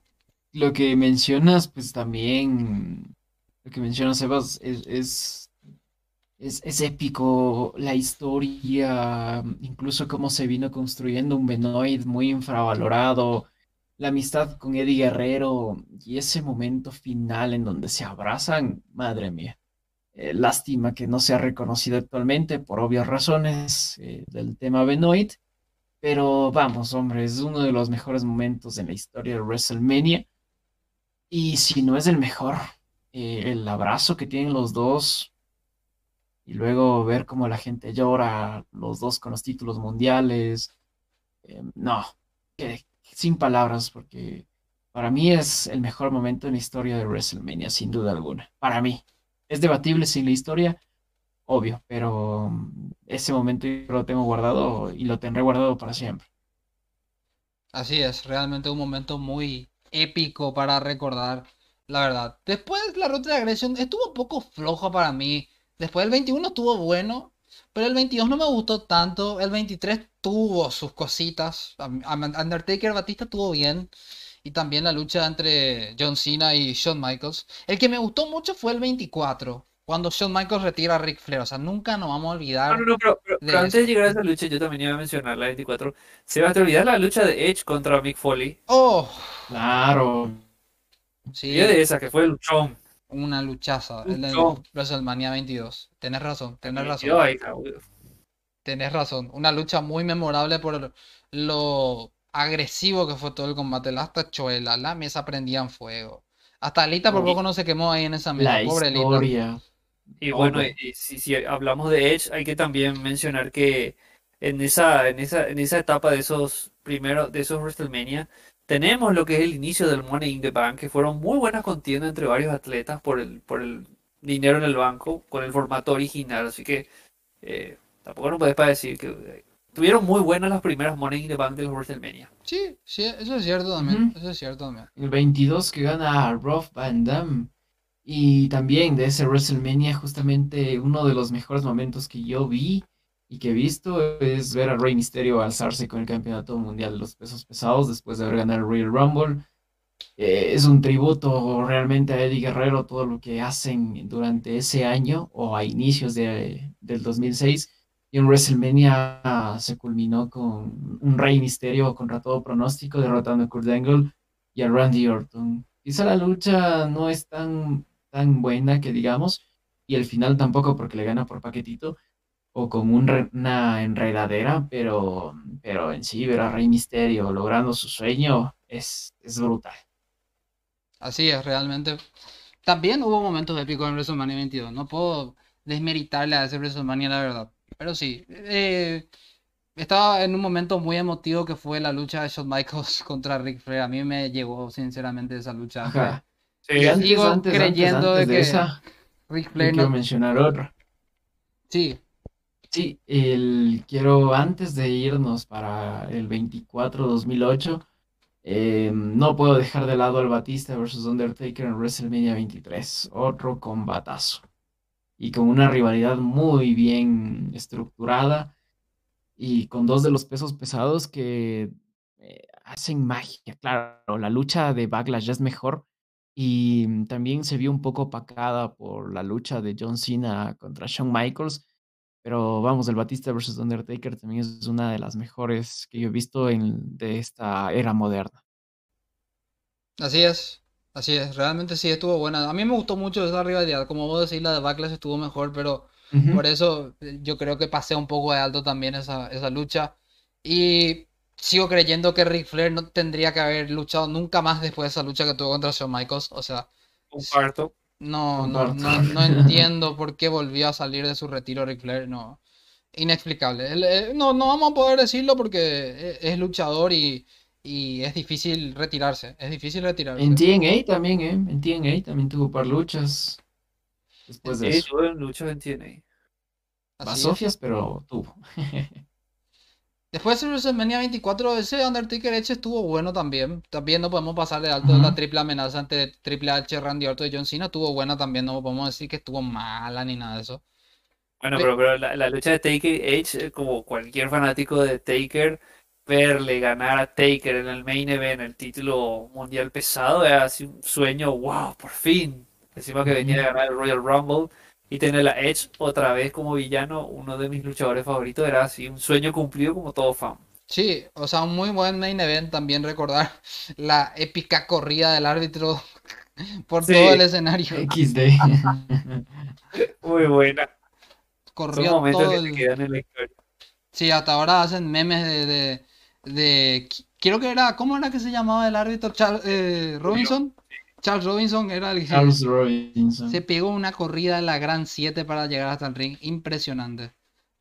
lo que mencionas, pues también, lo que mencionas, Sebas, es, es, es, es épico la historia, incluso cómo se vino construyendo un Benoit muy infravalorado, la amistad con Eddie Guerrero y ese momento final en donde se abrazan, madre mía. Eh, lástima que no sea reconocido actualmente por obvias razones eh, del tema Benoit. Pero vamos, hombre, es uno de los mejores momentos en la historia de WrestleMania. Y si no es el mejor, eh, el abrazo que tienen los dos y luego ver cómo la gente llora, los dos con los títulos mundiales. eh, no, sin palabras, porque para mí es el mejor momento en la historia de WrestleMania, sin duda alguna. Para mí. Es debatible sin la historia, obvio, pero ese momento yo lo tengo guardado y lo tendré guardado para siempre. Así es, realmente un momento muy épico para recordar, la verdad. Después la ruta de agresión estuvo un poco floja para mí. Después el 21 estuvo bueno, pero el 22 no me gustó tanto. El 23 tuvo sus cositas. Undertaker Batista estuvo bien. Y también la lucha entre John Cena y Shawn Michaels. El que me gustó mucho fue el 24, cuando Shawn Michaels retira a Ric Flair. O sea, nunca nos vamos a No, olvidar no, no, pero, pero- de pero antes de llegar a esa lucha, yo también iba a mencionar la 24. Se va a olvidar la lucha de Edge contra Mick Foley. Oh, Claro, sí. Y de esa, que fue el luchón. Una luchaza, el Luchón. WrestleMania 22. Tenés razón, tenés razón. ahí. Tenés razón. Una lucha muy memorable por lo agresivo que fue todo el combate. Las tachuelas, la mesa prendía en fuego. Hasta Alita por poco no se quemó ahí en esa mesa. la Pobre Alita. historia. Y bueno, Todo. y- y si, si hablamos de Edge, hay que también mencionar que en esa, en esa, en esa etapa de esos primeros, de esos WrestleMania, tenemos lo que es el inicio del Money in the Bank, que fueron muy buenas contiendas entre varios atletas por el, por el dinero en el banco, con el formato original. Así que eh, tampoco no puedes para decir que eh, tuvieron muy buenas las primeras Money in the Bank de los WrestleMania. Sí, sí, eso es cierto también. Eso es cierto también. El 22 que gana Rob Van Dam. Y también de ese WrestleMania, justamente uno de los mejores momentos que yo vi y que he visto es ver a Rey Mysterio alzarse con el campeonato mundial de los pesos pesados después de haber ganado el Royal Rumble. Eh, es un tributo realmente a Eddie Guerrero, todo lo que hacen durante ese año o a inicios de- del 2006. Y en WrestleMania se culminó con un Rey Mysterio contra todo pronóstico, derrotando a Kurt Angle y a Randy Orton. Quizá la lucha no es tan, tan buena que digamos, y el final tampoco porque le gana por paquetito o con un re- una enredadera, pero, pero en sí ver a Rey Mysterio logrando su sueño es, es brutal. Así es, realmente. También hubo momentos épicos en WrestleMania 22. No puedo desmeritarle a ese WrestleMania, la verdad. Pero sí, eh, estaba en un momento muy emotivo que fue la lucha de Shawn Michaels contra Ric Flair. A mí me llegó sinceramente esa lucha. Ajá. Sí, Y antes, sigo antes, creyendo de antes de que esa, Flair quiero no... mencionar otra. Sí, Sí, el, quiero antes de irnos para el 24-2008, eh, no puedo dejar de lado al Batista versus Undertaker en WrestleMania 23, otro combatazo. Y con una rivalidad muy bien estructurada y con dos de los pesos pesados que eh, hacen magia. Claro, la lucha de Backlash ya es mejor y mm, también se vio un poco opacada por la lucha de John Cena contra Shawn Michaels. Pero vamos, el Batista versus Undertaker también es una de las mejores que yo he visto en, de esta era moderna. así es. Así es, realmente sí estuvo buena. A mí me gustó mucho esa rivalidad. Como vos decís, la de Backlash estuvo mejor, pero Ujú. por eso eh, yo creo que pasé un poco de alto también esa, esa lucha. Y sigo creyendo que Ric Flair no tendría que haber luchado nunca más después de esa lucha que tuvo contra Shawn Michaels. O sea, comparto. no, no, Comparto. no, no entiendo por qué volvió a salir de su retiro Ric Flair. No, inexplicable. No, no vamos a poder decirlo porque e- es luchador y, y es difícil retirarse. Es difícil retirarse. En TNA también, ¿eh? En TNA también tuvo par luchas después de Sí, eso. tuve luchas en TNA. Basofias, pero tuvo. Después de WrestleMania 24, ese Undertaker Edge estuvo bueno también. También no podemos pasar de alto de la triple amenaza ante Triple H, Randy Orton y John Cena. Estuvo buena también, no podemos decir que estuvo mala ni nada de eso. Bueno, pero, pero la, la lucha de Taker Edge, eh, como cualquier fanático de Taker, verle ganar a Taker en el main event, el título mundial pesado, era así un sueño, wow, por fin. Encima que venía de ganar el Royal Rumble y tener a Edge otra vez como villano, uno de mis luchadores favoritos, era así un sueño cumplido como todo fan. Sí, o sea, un muy buen main event. También recordar la épica corrida del árbitro por Sí. todo el escenario. XD. Muy buena. Son Corrió momentos todo que el... se quedan en la historia. Sí, hasta ahora hacen memes de, de, de- Creo que era... ¿Cómo era que se llamaba el árbitro? Char- eh, Robinson. Charles Robinson era el que Charles Robinson. se pegó una corrida en la Gran 7 para llegar hasta el ring. Impresionante.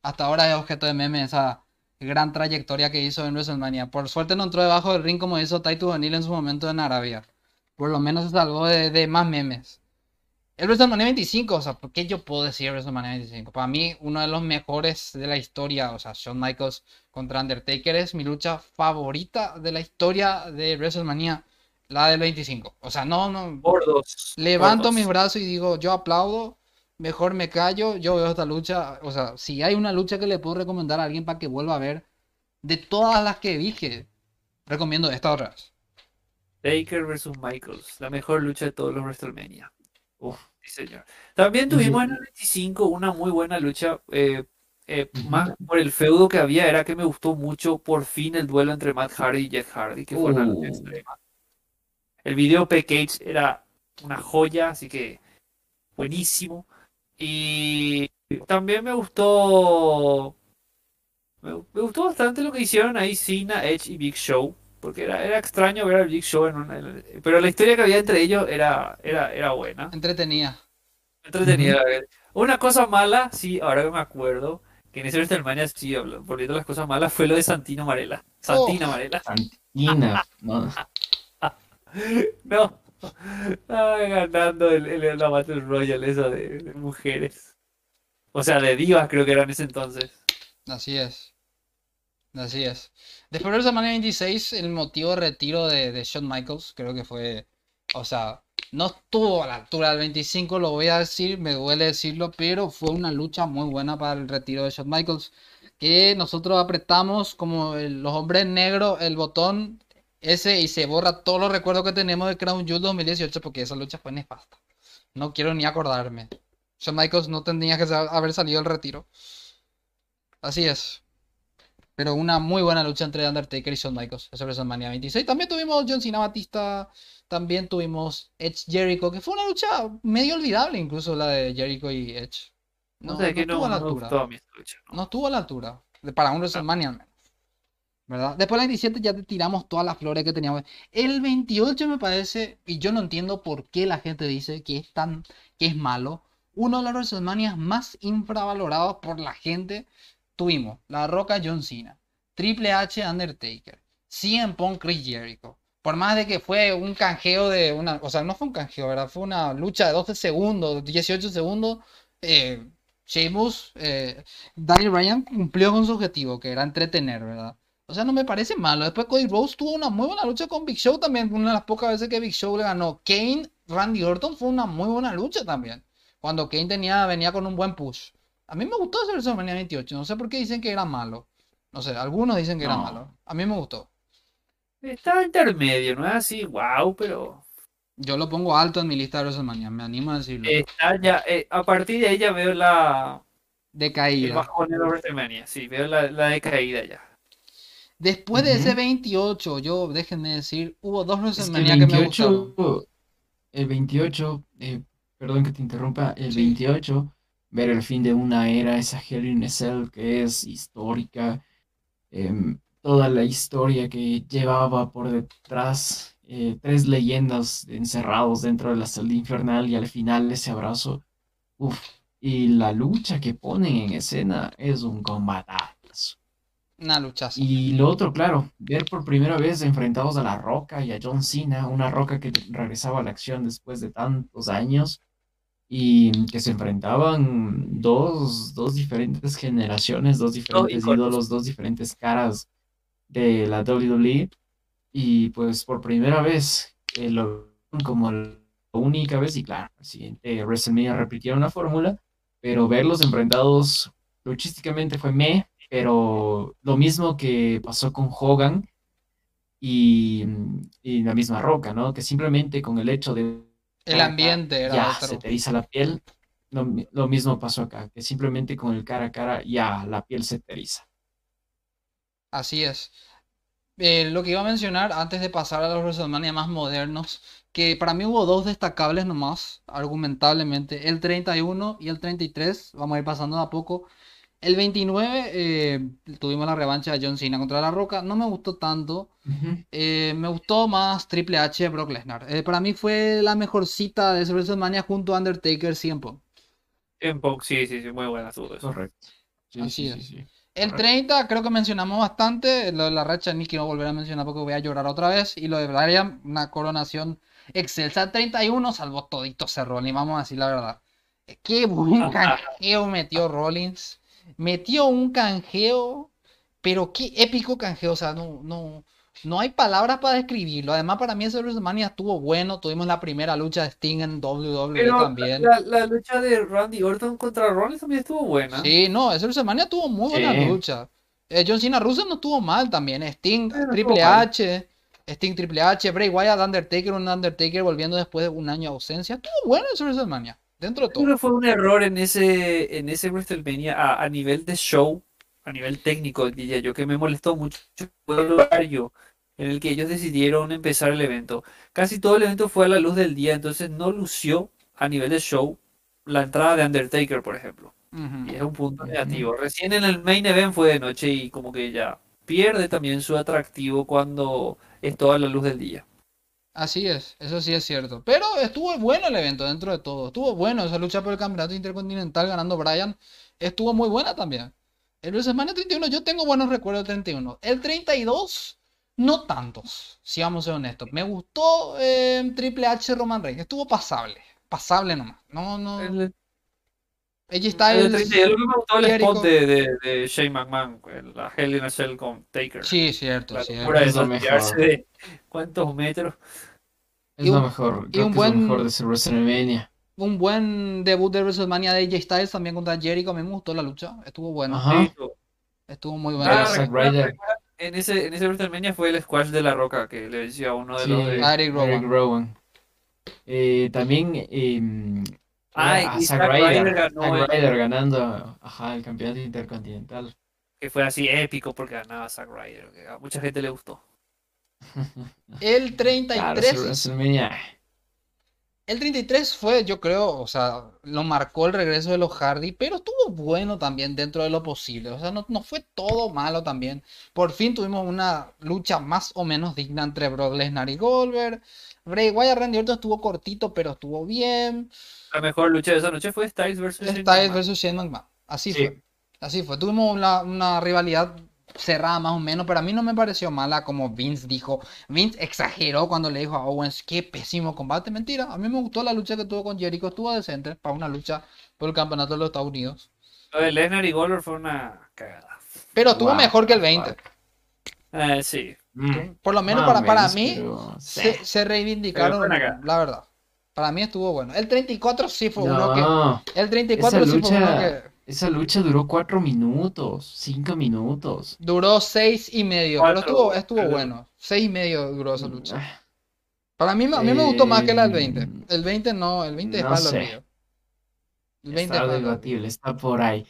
Hasta ahora es objeto de meme esa gran trayectoria que hizo en WrestleMania. Por suerte no entró debajo del ring como hizo Taito Vanille en su momento en Arabia. Por lo menos se salvó de, de más memes. El WrestleMania 25, o sea, ¿por qué yo puedo decir WrestleMania 25? Para mí, uno de los mejores de la historia, o sea, Shawn Michaels contra Undertaker es mi lucha favorita de la historia de WrestleMania, la del 25. O sea, no, no, Gordos. levanto gordos. mis brazos y digo, yo aplaudo, mejor me callo, yo veo esta lucha, o sea, si hay una lucha que le puedo recomendar a alguien para que vuelva a ver, de todas las que dije, recomiendo esta otra vez. Taker versus Michaels, la mejor lucha de todos los WrestleMania. Uf, sí señor. También tuvimos en el 25 una muy buena lucha, eh, eh, más por el feudo que había, era que me gustó mucho por fin el duelo entre Matt Hardy y Jeff Hardy, que fue una lucha Uh. extrema. El video package era una joya, así que buenísimo. Y también me gustó, me, me gustó bastante lo que hicieron ahí Cena, Edge y Big Show. Porque era, era extraño ver al Big Show en una... en- pero la historia que había entre ellos era, era, era buena. Entretenida. Entretenida. Una cosa mala, sí, ahora que me acuerdo, que en ese WrestleMania, sí, hablo- volviendo las cosas malas, fue lo de Santino Marella. Santina Marella. Santina. No, No. Ay, ganando el, el- la Battle Royale esa de, mujeres. O sea, de divas creo que era en ese entonces. Así es. Así es. Después de WrestleMania 26, el motivo de retiro de, Shawn Michaels, creo que fue, o sea, no estuvo a la altura del 25, lo voy a decir, me duele decirlo, pero fue una lucha muy buena para el retiro de Shawn Michaels, que nosotros apretamos como los hombres negros el botón ese y se borra todos los recuerdos que tenemos de Crown Jewel 2018 porque esa lucha fue nefasta. No quiero ni acordarme. Shawn Michaels no tendría que haber salido del retiro. Así es. Pero una muy buena lucha entre Undertaker y Shawn Michaels. Esa WrestleMania 26. También tuvimos John Cena Batista. También tuvimos Edge Jericho. Que fue una lucha medio olvidable, incluso la de Jericho y Edge. No, No, sé, no que estuvo a la altura. gustó lucha. ¿no? Estuvo a la altura. Para un WrestleMania al menos. ¿Verdad? Después de la 27 ya tiramos todas las flores que teníamos. El 28 me parece, y yo no entiendo por qué la gente dice que es tan, que es malo. Uno de los WrestleMania más infravalorados por la gente. Tuvimos La Roca John Cena, Triple H Undertaker, CM Punk Chris Jericho. Por más de que fue un canjeo de una, o sea, no fue un canjeo, ¿verdad? Fue una lucha de 12 segundos, 18 segundos. Eh, Sheamus, eh, Danny Ryan cumplió con su objetivo, que era entretener, ¿verdad? O sea, no me parece malo. Después Cody Rhodes tuvo una muy buena lucha con Big Show también. Una de las pocas veces que Big Show le ganó. Kane, Randy Orton fue una muy buena lucha también. Cuando Kane tenía, venía con un buen push. A mí me gustó ese WrestleMania 28. No sé por qué dicen que era malo. No sé, algunos dicen que era malo. A mí me gustó. Estaba intermedio, no es así, wow, pero Yo lo pongo alto en mi lista de WrestleMania. Me animo a decirlo. está ya, eh, a partir de ahí ya veo la, el Decaída. bajón de WrestleMania, sí, veo la, la decaída ya. Después de ese Ujú. 28, yo, déjenme decir, hubo dos Es que el WrestleMania que me gustaron. 28, el 28, eh, perdón que te interrumpa, el Sí. 28, ver el fin de una era, esa Hell in a Cell que es histórica, em, toda la historia que llevaba por detrás, eh, tres leyendas encerrados dentro de la celda infernal y al final ese abrazo, uff, y la lucha que ponen en escena es un combatazo. Una luchaza. Y lo otro, claro, ver por primera vez enfrentados a La Roca y a John Cena, una Roca que regresaba a la acción después de tantos años, y que se enfrentaban dos, dos diferentes generaciones, dos diferentes iconos. ídolos, dos diferentes caras de la WWE. Y pues por primera vez eh, lo como la única vez, y claro, el siguiente WrestleMania repitieron la fórmula, pero verlos enfrentados luchísticamente fue me, pero lo mismo que pasó con Hogan y, y la misma Roca, ¿no? Que simplemente con el hecho de El ambiente era ya otro. se te la piel. Lo, lo mismo pasó acá, que simplemente con el cara a cara ya la piel se te eriza. Así es. Eh, lo que iba a mencionar antes de pasar a los WrestleMania más modernos, que para mí hubo dos destacables nomás, argumentablemente, el 31 y el 33, vamos a ir pasando de a poco. El 29 eh, tuvimos la revancha de John Cena contra La Roca, no me gustó tanto, eh, me gustó más Triple H Brock Lesnar. Eh, para mí fue la mejor cita de ese WrestleMania junto a Undertaker CM En Punk, sí, sí, sí, muy buena todo eso. Correcto. Sí, Así sí, sí, es. sí. El Correcto. 30 creo que mencionamos bastante, lo de la racha ni quiero volver a mencionar porque voy a llorar otra vez, y lo de Bryan, una coronación excelsa. El 31 salvó todito ese Rollins, vamos a decir la verdad. Qué buen canjeo metió Rollins, metió un canjeo, pero qué épico canjeo, o sea, no, no, no hay palabras para describirlo. Además para mí ese WrestleMania estuvo bueno, tuvimos la primera lucha de Sting en WWE Pero también. la, la lucha de Randy Orton contra Rollins también estuvo buena. Sí, no, ese WrestleMania tuvo muy buena Sí. lucha. Eh, John Cena Russell no estuvo mal también. Sting, Sí, no estuvo Triple mal. H, Sting Triple H, Bray Wyatt, Undertaker, un Undertaker volviendo después de un año de ausencia. Estuvo bueno ese WrestleMania, dentro de Creo todo. que fue un error en ese, en ese WrestleMania a, a nivel de show, a nivel técnico, diría yo, que me molestó mucho fue el horario en el que ellos decidieron empezar el evento. Casi todo el evento fue a la luz del día, entonces no lució a nivel de show la entrada de Undertaker, por ejemplo. Y es un punto negativo. Recién en el main event fue de noche y como que ya pierde también su atractivo cuando es toda la luz del día. Así es, eso sí es cierto. Pero estuvo bueno el evento dentro de todo. Estuvo bueno esa lucha por el campeonato intercontinental ganando Bryan. Estuvo muy buena también. El WrestleMania 31, yo tengo buenos recuerdos del 31. El 32, no tantos, si vamos a ser honestos. Me gustó eh, Triple H Roman Reigns. Estuvo pasable. Pasable nomás. No, no. AJ el Styles. 32, lo que me gustó el spot de, de, de Shane McMahon, la Hell in a Cell con Taker. Sí, cierto, La cierto. Es lo mejor. de cuántos metros. Es lo mejor, y un que es lo buen- mejor de WrestleMania. Un buen debut de WrestleMania de AJ Styles también contra Jericho. A mí me gustó la lucha. Estuvo bueno. Ajá. Estuvo muy Ah, recuerda, En ese, en ese WrestleMania fue el squash de la roca que le decía a uno de Sí, los de. Eric Rowan. Eric Rowan. Eh, también em, Ay, a y Zack Ryder, Ryder ganó Zack el- Ryder ganando ajá, el campeonato intercontinental. que fue así épico porque ganaba Zack Ryder. Que a mucha gente le gustó. El Claro, ese 33. WrestleMania. El 33 fue, yo creo, o sea, lo marcó el regreso de los Hardy, pero estuvo bueno también dentro de lo posible. O sea, no, no fue todo malo también. Por fin tuvimos una lucha más o menos digna entre Brock Lesnar y Goldberg. Bray Wyatt Randy Orton estuvo cortito, pero estuvo bien. La mejor lucha de esa noche fue Styles versus Styles versus Shane McMahon. Así Sí. fue. Así fue. Tuvimos una, una rivalidad cerrada más o menos, pero a mí no me pareció mala como Vince dijo. Vince exageró cuando le dijo a Owens, qué pésimo combate. Mentira, a mí me gustó la lucha que tuvo con Jericho, estuvo decente para una lucha por el campeonato de los Estados Unidos. Lo de Lesnar y Goldberg fue una cagada. Pero estuvo mejor que el the 20. fuck. Eh, sí. Mm, Por lo menos más para, para menos, mí pero, se, se reivindicaron, Pero la verdad. Para mí estuvo bueno. El 34 sí fue uno que... No, El 34 esa sí fue uno lucha- que esa lucha duró cuatro minutos, cinco minutos. duró seis y medio, pero Cuatro, estuvo, estuvo creo. bueno. Seis y medio duró esa lucha. Ah, Para mí, a mí me gustó más que la del Eh, 20. El 20 no, el 20 es no para lo sé. mío. El 20 es Está mío. debatible, está por ahí.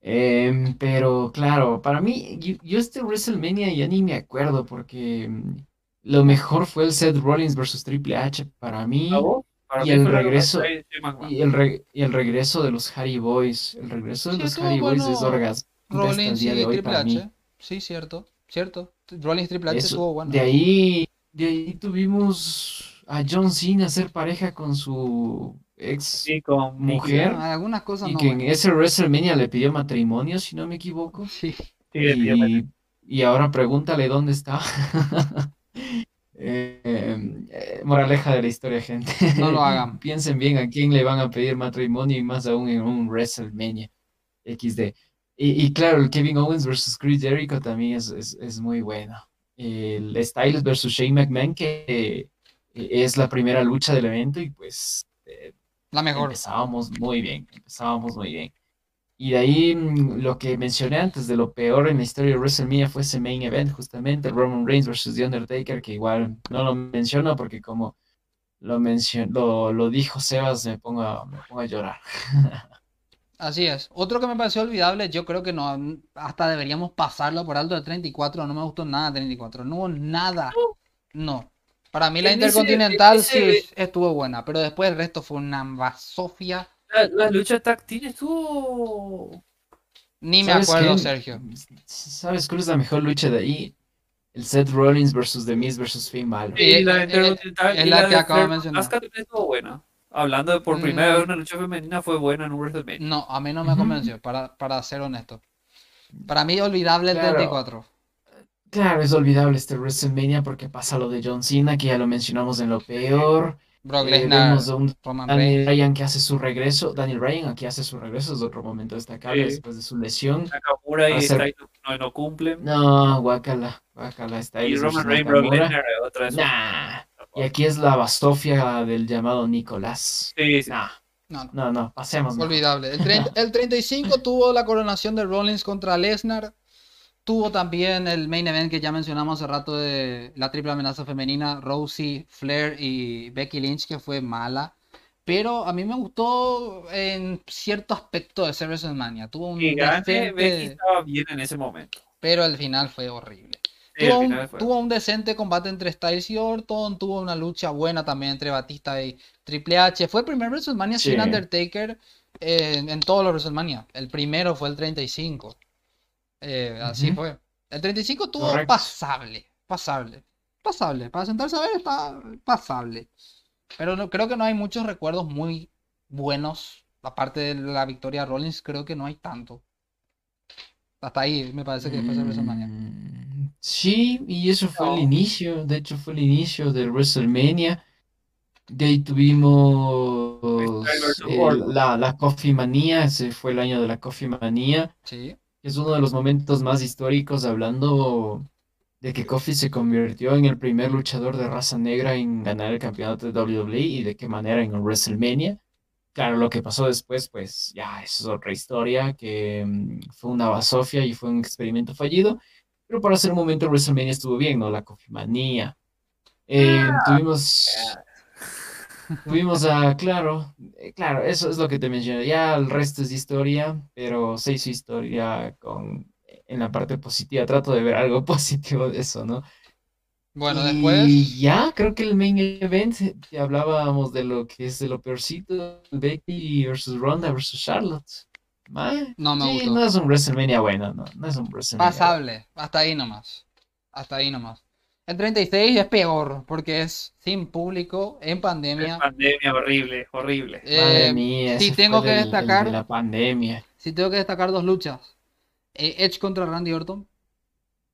Em, pero claro, para mí, yo, yo este WrestleMania ya ni me acuerdo porque mm, lo mejor fue el Seth Rollins versus Triple H para mí ¿A vos? Para y mí el fue la regreso- McMahon. y el, re- y el regreso de los Hardy Boys. El regreso de Sí, los estuvo Hardy Boys es bueno orgasmo hasta el Rollins día y de hoy Triple para mí. H. Sí, cierto, cierto. Rollins Triple H Eso- estuvo bueno. De ahí, de ahí tuvimos a John Cena hacer pareja con su ex Sí, con mujer. Ah, Algunas cosas y no. que en ese WrestleMania le pidió matrimonio, si no me equivoco. Sí. Sí. Y, y ahora pregúntale dónde está. Eh, Em, eh, moraleja de la historia, gente. No lo hagan. Piensen bien a quién le van a pedir matrimonio y más aún en un WrestleMania XD. Y, y claro, el Kevin Owens versus Chris Jericho también es, es, es muy bueno. El Styles versus Shane McMahon, que eh, es la primera lucha del evento y pues eh, La mejor. empezábamos muy bien, empezábamos muy bien. Y de ahí mm, lo que mencioné antes de lo peor en la historia de WrestleMania fue ese main event, justamente Roman Reigns versus The Undertaker, que igual no lo menciono porque como lo, lo, lo dijo Sebas, me pongo a, me pongo a llorar. Así es. Otro que me pareció olvidable, yo creo que no, hasta deberíamos pasarlo por alto de 34. No me gustó nada 34. No hubo nada. No. Para mí la ese- Intercontinental ese- sí estuvo buena, pero después el resto fue una basofia. La, la lucha tag team estuvo. Ni me ¿Sabes acuerdo, qué? Sergio. ¿Sabes cuál es la mejor lucha de ahí? El Seth Rollins versus The Miz versus Finn Balor. Sí, Y la Intercontinental es y la la que de acabo de mencionar. Asuka también estuvo buena. Hablando de por primera Mm. vez una lucha femenina fue buena en un WrestleMania. No, a mí no me convenció, para, para ser honesto. Para mí olvidable el Claro. 34. Claro, es olvidable este WrestleMania porque pasa lo de John Cena, que ya lo mencionamos en lo peor. Brock Eh, Lesnar, un Roman Daniel. Ryan que hace su regreso. Daniel Ryan aquí hace su regreso, es otro momento destacable Sí. después de su lesión. Nakamura y Styles no, no cumplen. No, guácala, guácala, está y ahí. Roman Reigns, Brock Lesnar, otra vez. Nah. Y aquí es la bastofia del llamado Nicolás. Sí, sí. Nah, No, no. no, no, pasemos. Olvidable. El, 30 el 35 tuvo la coronación de Rollins contra Lesnar. Tuvo también el main event que ya mencionamos hace rato de la triple amenaza femenina, Rousey, Flair y Becky Lynch, que fue mala. Pero a mí me gustó en cierto aspecto de ser WrestleMania. Tuvo un decente- Becky estaba bien en ese momento. pero al final fue horrible. Sí, Tuvo un, final fue. tuvo un decente combate entre Styles y Orton, tuvo una lucha buena también entre Batista y Triple H. Fue el primer WrestleMania sin. Undertaker eh, en todos los WrestleMania. El primero fue el 35. Eh, así fue. El 35 estuvo Correcto. pasable, pasable, pasable. Para sentarse a ver está pasable. Pero no, creo que no hay muchos recuerdos muy buenos. Aparte de la victoria de Rollins, creo que no hay tanto. Hasta ahí me parece que después de WrestleMania. Sí, y eso fue el inicio, de hecho fue el inicio del WrestleMania. De ahí tuvimos Orton. la, la Coffee Manía, ese fue el año de la Coffee Manía. Sí. Es uno de los momentos más históricos hablando de que Kofi se convirtió en el primer luchador de raza negra en ganar el campeonato de WWE y de qué manera en WrestleMania. Claro, lo que pasó después, pues ya eso es otra historia, que mm, fue una basofia y fue un experimento fallido, pero para ser un momento WrestleMania estuvo bien, ¿no? La Coffee Manía. Eh, tuvimos, tuvimos a, claro, eh, claro, eso es lo que te mencioné, ya el resto es historia, pero se hizo historia con, en la parte positiva, trato de ver algo positivo de eso, ¿no? Bueno, Y después. ya, creo que el main event, ya hablábamos de lo que es de lo peorcito, Becky versus Ronda versus Charlotte. Ma, No me sí, gustó. no es un WrestleMania bueno, no, no es un WrestleMania. Pasable, hasta ahí nomás. Hasta ahí nomás. El 36 es peor, porque es sin público, en Es pandemia. pandemia horrible, horrible. Madre Eh, mía, sí ese tengo que el destacar- de la pandemia. Si tengo que destacar dos luchas: eh, Edge contra Randy Orton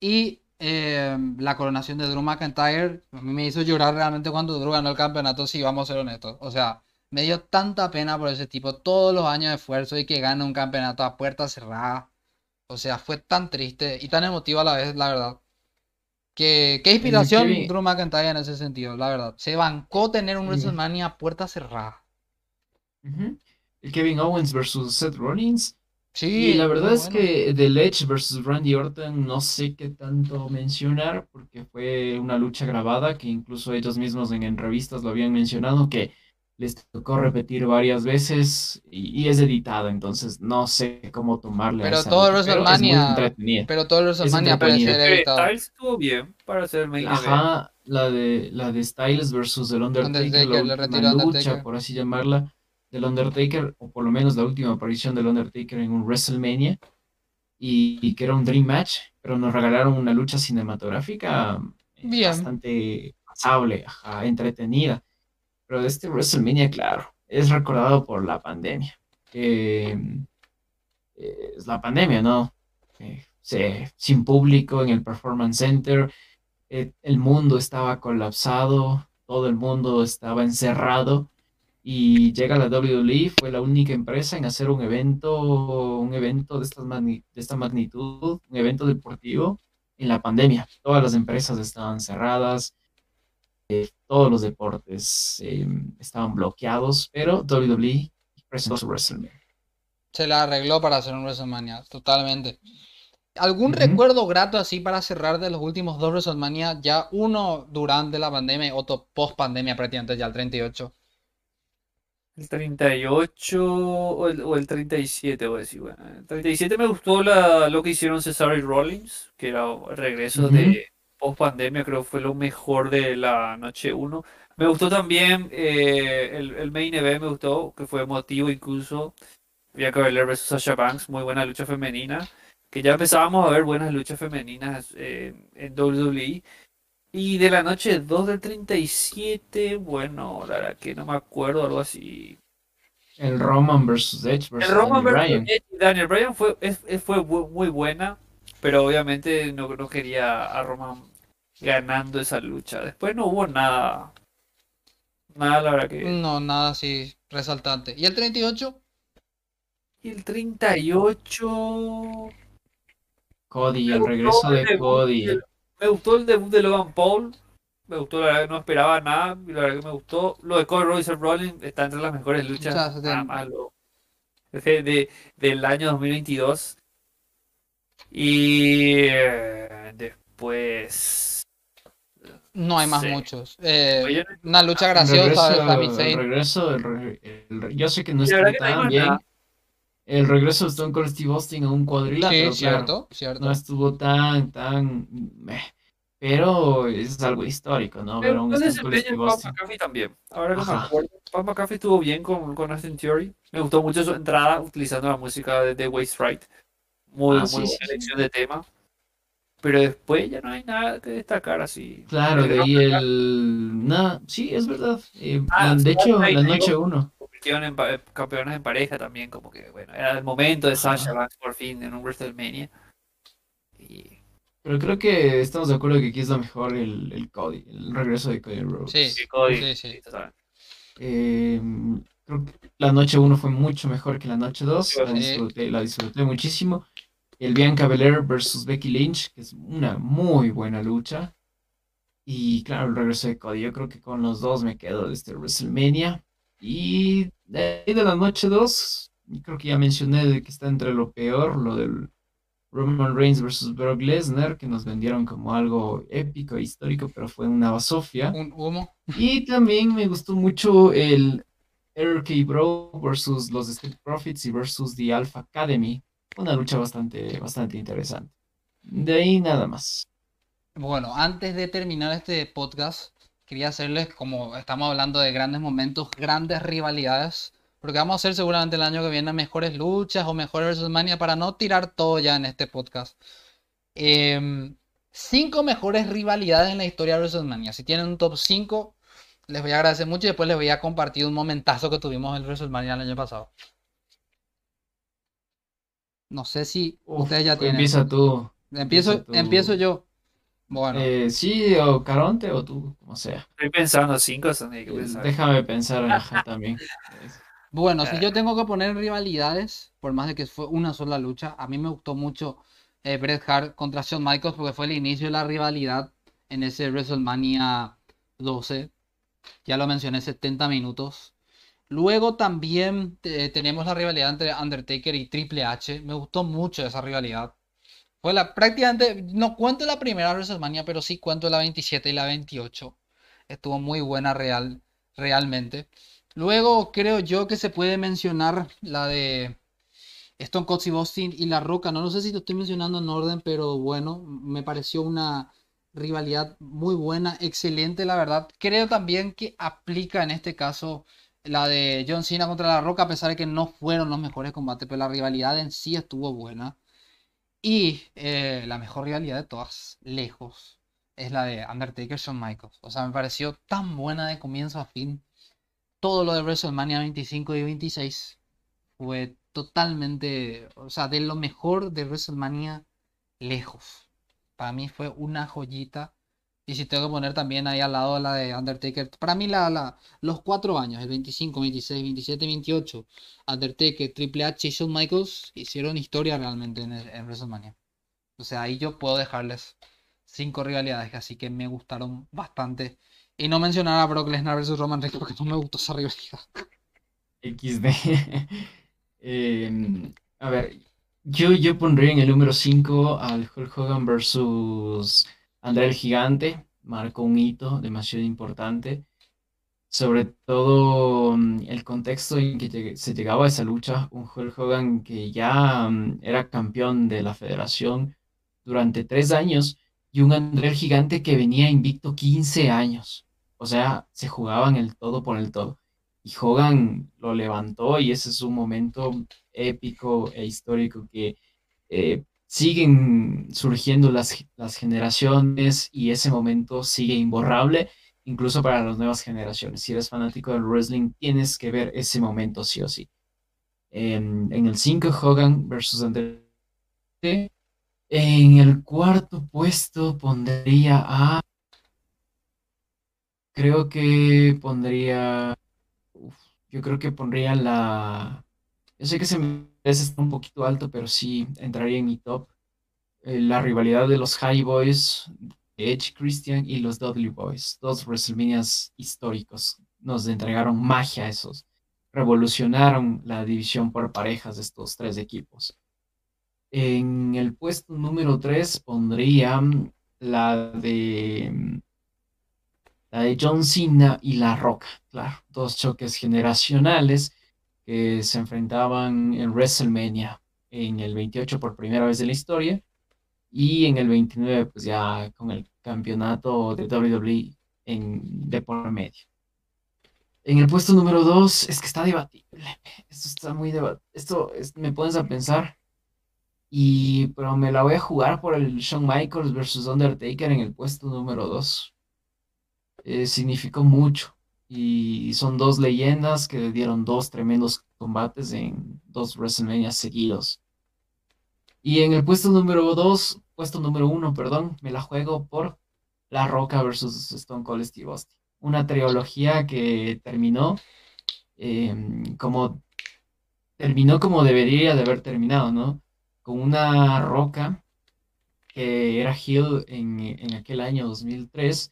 y eh, la coronación de Drew McIntyre. A mí me hizo llorar realmente cuando Drew ganó el campeonato, si vamos a ser honestos. O sea, me dio tanta pena por ese tipo, todos los años de esfuerzo y que gane un campeonato a puerta cerrada. O sea, fue tan triste y tan emotivo a la vez, la verdad. Que, qué inspiración Drew McIntyre en ese sentido, la verdad. Se bancó tener un. WrestleMania puerta cerrada. El Kevin Owens versus Seth Rollins. Sí, Y la verdad es bueno. que del Edge versus Randy Orton no sé qué tanto mencionar porque fue una lucha grabada que incluso ellos mismos en entrevistas lo habían mencionado que les tocó repetir varias veces y, y es editada, entonces no sé cómo tomarle a Pero esa todo lucha, pero es muy WrestleMania- entretenida. Pero todo el WrestleMania puede ser Eh, editado. Styles estuvo bien para hacer main event. Ajá, la de, la de Styles versus el Undertaker, Undertaker, la lucha, Undertaker. por así llamarla, del Undertaker, o por lo menos la última aparición del Undertaker en un WrestleMania, y, y que era un Dream Match, pero nos regalaron una lucha cinematográfica eh, Bien. bastante pasable, ajá, entretenida. Pero este WrestleMania, claro, es recordado por la pandemia. Eh, es la pandemia, ¿no? Eh, sin público en el Performance Center. eh, el mundo estaba colapsado, todo el mundo estaba encerrado y llega la WWE, fue la única empresa en hacer un evento, un evento de esta magnitud, un evento deportivo en la pandemia. Todas las empresas estaban cerradas, todos los deportes em, estaban bloqueados, pero WWE presentó su WrestleMania. Se la arregló para hacer un WrestleMania, totalmente. ¿Algún recuerdo grato así para cerrar de los últimos dos WrestleMania? Ya uno durante la pandemia y otro post pandemia prácticamente ya el 38. El 38 o el, o el 37, voy a decir. Bueno, el 37 me gustó la, lo que hicieron Cesaro y Rollins, que era el regreso de post pandemia, creo que fue lo mejor de la noche 1. Me gustó también eh, el, el, main event, me gustó, que fue emotivo incluso. Bianca Belair vs Sasha Banks, muy buena lucha femenina. Que ya empezábamos a ver buenas luchas femeninas eh, en WWE. Y de la noche 2 del 37, bueno, la verdad que no me acuerdo, algo así. El Roman vs Edge versus El Roman vs Edge Daniel Bryan fue, fue muy buena, pero obviamente no, no quería a Roman ganando esa lucha. Después no hubo nada. Nada, la verdad que. No, nada así resaltante. ¿Y el 38? Y el 38. Cody, el regreso de Cody. Me gustó el debut de Logan Paul. Me gustó, la verdad que no esperaba nada. Y la verdad que me gustó. Lo de Cody Royce Rollins está entre las mejores luchas. Nada más de, del año 2022. Y eh, después. No hay más muchos. Eh, una lucha graciosa el regreso, el yo sé que no está tan bien. El regreso de Stone Cold Steve Austin a un cuadrilátero. Sí, cierto, cierto. No estuvo tan, tan. Pero es algo histórico, ¿no? Pero un Stone Cold McAfee también. Ahora que me acuerdo, Pat McAfee estuvo bien con, con Austin Theory. Me gustó mucho su entrada utilizando la música de The Waste Right. Muy, ah, muy buena selección de tema. Pero después ya no hay nada que destacar así. Claro, de ahí el. No, sí, es verdad. Eh, ah, de hecho, la noche uno en campeones en pareja también, como que bueno, era el momento de Sasha Banks por fin en un WrestleMania. Y... Pero creo que estamos de acuerdo que aquí es lo mejor el, el Cody, el regreso de Cody Rhodes. Sí, Cody. Sí, eh, creo que la noche 1 fue mucho mejor que la noche 2. La disfruté, la disfruté muchísimo. El Bianca Belair versus Becky Lynch, que es una muy buena lucha. Y claro, el regreso de Cody. Yo creo que con los dos me quedo de este WrestleMania. Y de, de la noche 2, creo que ya mencioné que está entre lo peor, lo del Roman Reigns versus Brock Lesnar, que nos vendieron como algo épico e histórico, pero fue una basofia. Un humo. Y también me gustó mucho el RK Bro versus los Street Profits y versus The Alpha Academy. Una lucha bastante, bastante interesante. De ahí nada más. Bueno, antes de terminar este podcast, quería hacerles, como estamos hablando de grandes momentos, grandes rivalidades, porque vamos a hacer seguramente el año que viene mejores luchas o mejores WrestleMania para no tirar todo ya en este podcast. Em, cinco mejores rivalidades en la historia de WrestleMania. Si tienen un top 5, les voy a agradecer mucho y después les voy a compartir un momentazo que tuvimos en WrestleMania el año pasado. No sé si ustedes ya tienen. Empieza tú. Empiezo, empiezo yo. Bueno. Eh, sí, o Caronte o tú, como sea. Estoy pensando cinco, que pensar. Déjame pensar en también. Bueno, si yo tengo que poner rivalidades, por más de que fue una sola lucha, a mí me gustó mucho eh, Bret Hart contra Shawn Michaels porque fue el inicio de la rivalidad en ese WrestleMania 12. Ya lo mencioné, 70 minutos. Luego también tenemos la rivalidad entre Undertaker y Triple H. Me gustó mucho esa rivalidad. Fue la, prácticamente, no cuento la primera WrestleMania, pero sí cuento la 27 y la 28. Estuvo muy buena real, realmente. Luego creo yo que se puede mencionar la de Stone Cold Steve Austin y La Roca. No, no sé si lo estoy mencionando en orden, pero bueno, me pareció una rivalidad muy buena, excelente, la verdad. Creo también que aplica en este caso la de John Cena contra La Roca, a pesar de que no fueron los mejores combates, pero la rivalidad en sí estuvo buena. Y eh, la mejor rivalidad de todas, lejos, es la de Undertaker Shawn Michaels. O sea, me pareció tan buena de comienzo a fin. Todo lo de WrestleMania 25 y 26 fue totalmente, o sea, de lo mejor de WrestleMania lejos. Para mí fue una joyita Y si tengo que poner también ahí al lado la de Undertaker, para mí la, la, los cuatro años, el 25, 26, 27, 28, Undertaker, Triple H y Shawn Michaels hicieron historia realmente en, WrestleMania. O sea, ahí yo puedo dejarles cinco rivalidades, así que me gustaron bastante. Y no mencionar a Brock Lesnar versus Roman Reigns porque no me gustó esa rivalidad. XD. Em, a ver, yo, yo pondría en el número 5 al Hulk Hogan versus André el Gigante. Marcó un hito demasiado importante. Sobre todo mm, el contexto en que se llegaba a esa lucha. Un Hulk Hogan que ya mm, era campeón de la federación durante tres años y un André el Gigante que venía invicto 15 años. O sea, se jugaban el todo por el todo. Y Hogan lo levantó y ese es un momento épico e histórico que eh, siguen surgiendo las, las generaciones y ese momento sigue imborrable, incluso para las nuevas generaciones. Si eres fanático del wrestling, tienes que ver ese momento sí o sí. En, en el 5, Hogan versus André. En el cuarto puesto pondría a... Creo que pondría... yo creo que pondría la... Yo sé que se me está un poquito alto, pero sí entraría en mi top. Eh, la rivalidad de los High Boys, Edge Christian y los Dudley Boys. Dos WrestleManias históricos. Nos entregaron magia a esos. Revolucionaron la división por parejas de estos tres equipos. En el puesto número 3 pondría la de la de John Cena y La Roca, claro, dos choques generacionales que se enfrentaban en WrestleMania en el 28 por primera vez en la historia y en el 29 pues ya con el campeonato de WWE en, de por medio. En el puesto número 2 es que está debatible, esto está muy debatible, esto me pones a pensar y, pero me la voy a jugar por el Shawn Michaels versus Undertaker en el puesto número 2. Eh, significó mucho. Y son dos leyendas que dieron dos tremendos combates en dos WrestleMania seguidos. Y en el puesto número 2, puesto número 1, perdón, me la juego por La Roca versus Stone Cold Steve Austin. Una trilogía que terminó em, como terminó como debería de haber terminado, ¿no? con una roca que era Hill en, aquel año 2003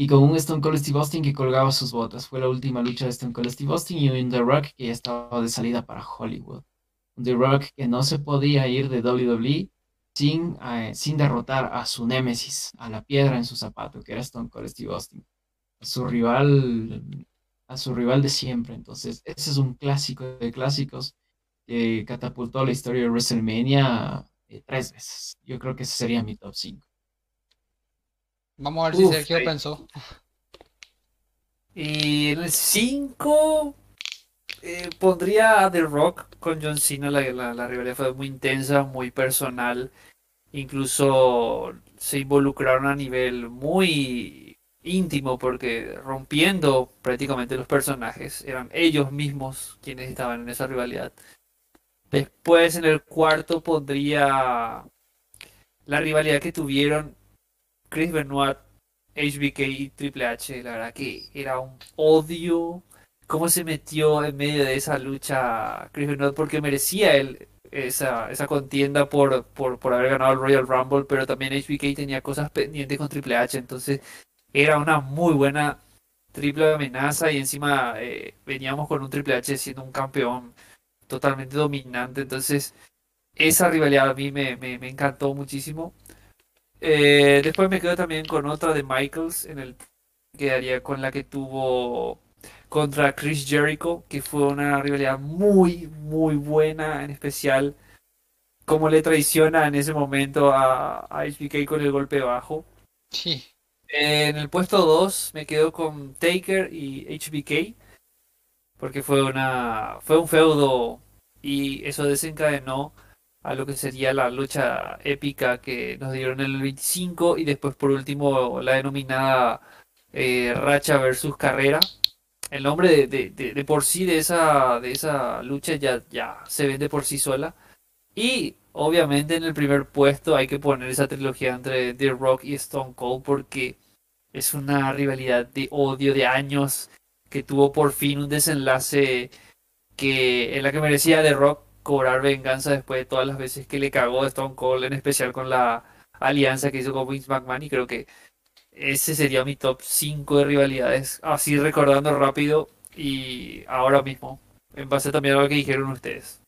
y con un Stone Cold Steve Austin que colgaba sus botas. Fue la última lucha de Stone Cold Steve Austin y un The Rock que ya estaba de salida para Hollywood. Un The Rock que no se podía ir de WWE sin, eh, sin derrotar a su némesis, a la piedra en su zapato, que era Stone Cold Steve Austin. A su rival, a su rival de siempre. Entonces, ese es un clásico de clásicos que catapultó la historia de WrestleMania eh, tres veces. Yo creo que ese sería mi top 5. Vamos a ver si Sergio pensó. Y en el 5 eh, pondría a The Rock con John Cena. La, la, rivalidad fue muy intensa, muy personal. Incluso se involucraron a nivel muy íntimo porque rompiendo prácticamente los personajes eran ellos mismos quienes estaban en esa rivalidad. Después en el cuarto pondría la rivalidad que tuvieron Chris Benoit, HBK y Triple H. La verdad que era un odio. Cómo se metió en medio de esa lucha Chris Benoit porque merecía él esa, esa contienda por, por, por haber ganado el Royal Rumble, pero también HBK tenía cosas pendientes con Triple H. Entonces era una muy buena triple amenaza y encima eh, veníamos con un Triple H siendo un campeón totalmente dominante. Entonces, esa rivalidad a mí me, encantó muchísimo. Eh, después me quedo también con otra de Michaels, en el quedaría con la que tuvo contra Chris Jericho, que fue una rivalidad muy, muy buena, en especial como le traiciona en ese momento a, a HBK con el golpe bajo. Sí. en el puesto 2 me quedo con Taker y HBK porque fue una fue un feudo y eso desencadenó a lo que sería la lucha épica que nos dieron en el 25 y después por último la denominada eh, racha versus carrera. El nombre de, de, por sí de esa de esa lucha ya ya se vende por sí sola. Y obviamente en el primer puesto hay que poner esa trilogía entre The Rock y Stone Cold porque es una rivalidad de odio de años que tuvo por fin un desenlace que en la que merecía The Rock cobrar venganza después de todas las veces que le cagó a Stone Cold, en especial con la alianza que hizo con Vince McMahon y creo que ese sería mi top 5 de rivalidades, así recordando rápido y ahora mismo, en base también a lo que dijeron ustedes.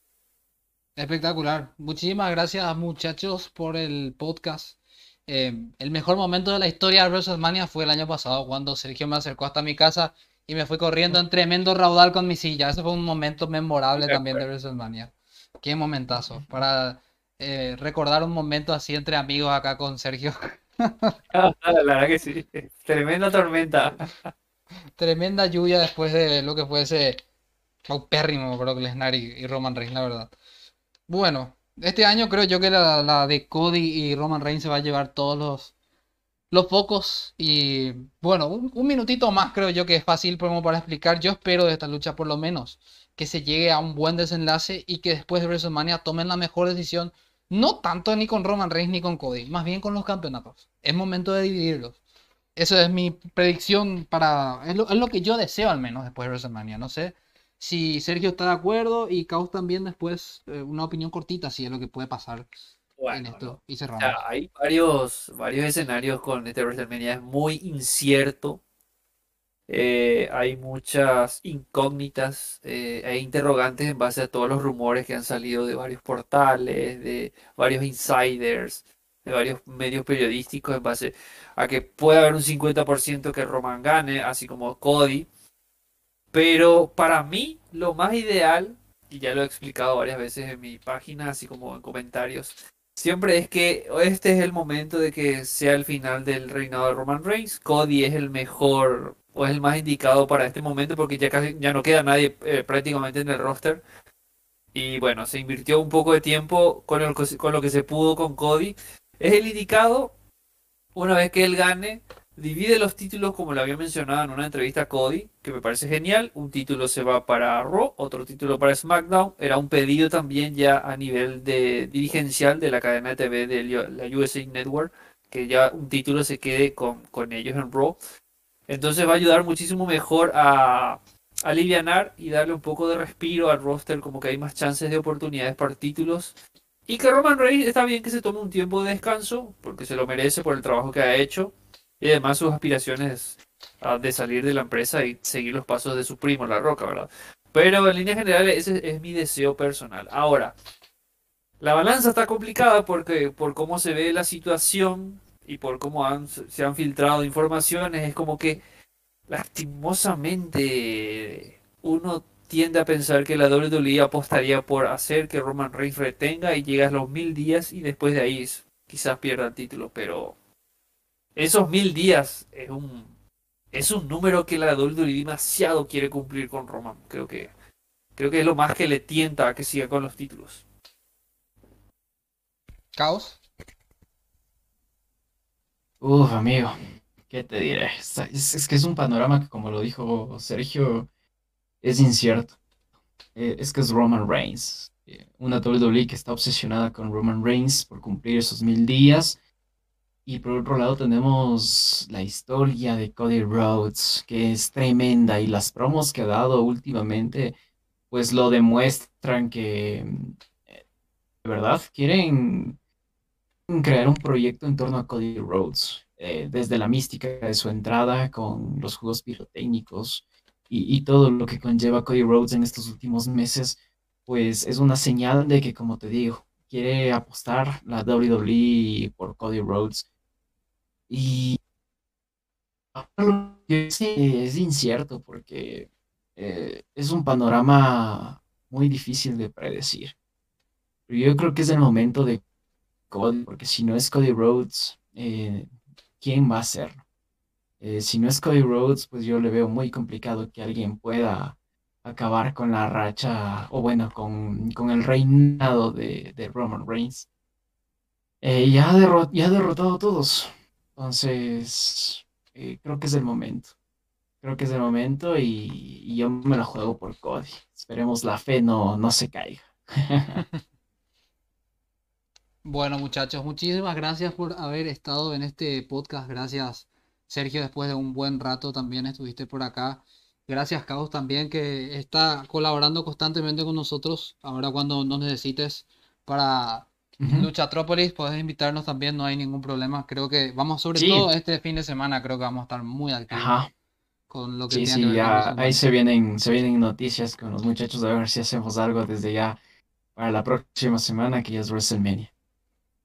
Espectacular. Muchísimas gracias muchachos por el podcast. Eh, el mejor momento de la historia de WrestleMania fue el año pasado cuando Sergio me acercó hasta mi casa y me fui corriendo en tremendo raudal con mi silla. Ese fue un momento memorable también de WrestleMania. Qué momentazo. Para eh, recordar un momento así entre amigos acá con Sergio. Ah, la verdad que sí. Tremenda tormenta. Tremenda lluvia después de lo que fue ese paupérrimo Brock Lesnar y, y Roman Reigns, la verdad. Bueno, este año creo yo que la, la de Cody y Roman Reigns se va a llevar todos los, los focos. Y bueno, un, un minutito más creo yo que es fácil como para explicar. Yo espero de esta lucha por lo menos que se llegue a un buen desenlace y que después de WrestleMania tomen la mejor decisión. No tanto ni con Roman Reigns ni con Cody, más bien con los campeonatos. Es momento de dividirlos. Eso es mi predicción para... Es lo, es lo que yo deseo al menos después de WrestleMania. No sé si Sergio está de acuerdo y Caos también después eh, una opinión cortita si es lo que puede pasar en esto. Y O cerramos. sea, hay varios, varios escenarios con este WrestleMania, es muy incierto. Eh, hay muchas incógnitas eh, e interrogantes en base a todos los rumores que han salido de varios portales, de varios insiders, de varios medios periodísticos, en base a que puede haber un 50% que Roman gane, así como Cody. Pero para mí, lo más ideal, y ya lo he explicado varias veces en mi página, así como en comentarios, siempre es que este es el momento de que sea el final del reinado de Roman Reigns. Cody es el mejor o es el más indicado para este momento porque ya casi ya no queda nadie eh, prácticamente en el roster. Y bueno, se invirtió un poco de tiempo con, lo que se pudo con Cody. Es el indicado una vez que él gane divide los títulos como lo había mencionado en una entrevista a Cody, que me parece genial. Un título se va para Raw, otro título para SmackDown. Era un pedido también ya a nivel de dirigencial de la cadena de TV de la USA Network, que ya un título se quede con, con ellos en Raw. Entonces va a ayudar muchísimo mejor a alivianar y darle un poco de respiro al roster, como que hay más chances de oportunidades para títulos. Y que Roman Reigns está bien que se tome un tiempo de descanso, porque se lo merece por el trabajo que ha hecho. Y además sus aspiraciones ah, de salir de la empresa y seguir los pasos de su primo, La Roca, ¿verdad? Pero en líneas generales ese es mi deseo personal. Ahora, la balanza está complicada porque por cómo se ve la situación y por cómo se han filtrado informaciones, es como que lastimosamente uno tiende a pensar que la WWE apostaría por hacer que Roman Reigns retenga y llegue a los mil días y después de ahí quizás pierda el título, pero esos mil días es un, es un número que la WWE demasiado quiere cumplir con Roman. Creo que, creo que es lo más que le tienta a que siga con los títulos. Caos. Uf, amigo, ¿qué te diré? Es, que es un panorama que, como lo dijo Sergio, es incierto. Eh, es que es Roman Reigns. Eh, una WWE que está obsesionada con Roman Reigns por cumplir esos mil días. Y por otro lado tenemos la historia de Cody Rhodes, que es tremenda. Y las promos que ha dado últimamente, pues lo demuestran que, eh, de verdad, quieren crear un proyecto en torno a Cody Rhodes, eh, desde la mística de su entrada con los juegos pirotécnicos y, todo lo que conlleva Cody Rhodes en estos últimos meses, pues es una señal de que, como te digo, quiere apostar la WWE por Cody Rhodes. Y lo que es incierto porque eh, es un panorama muy difícil de predecir. Pero yo creo que es el momento de Cody, porque si no es Cody Rhodes, eh, ¿quién va a hacerlo? Eh, si no es Cody Rhodes, pues yo le veo muy complicado que alguien pueda acabar con la racha, o bueno, con, con el reinado de, de Roman Reigns. Eh, ya, ha derro- ya ha derrotado a todos. Entonces, eh, creo que es el momento. Creo que es el momento y, y yo me la juego por Cody. Esperemos la fe no, no se caiga. Bueno, muchachos, muchísimas gracias por haber estado en este podcast. Gracias, Sergio, después de un buen rato también estuviste por acá. Gracias, Caos, también que está colaborando constantemente con nosotros. Ahora cuando nos necesites para Ujú. Luchatrópolis, puedes invitarnos también, no hay ningún problema. Creo que vamos, sobre Sí. todo este fin de semana, creo que vamos a estar muy activos Ajá. con lo que Sí, sí, que ya ahí se vienen, se vienen noticias con los muchachos a ver si hacemos algo desde ya para la próxima semana que ya es WrestleMania.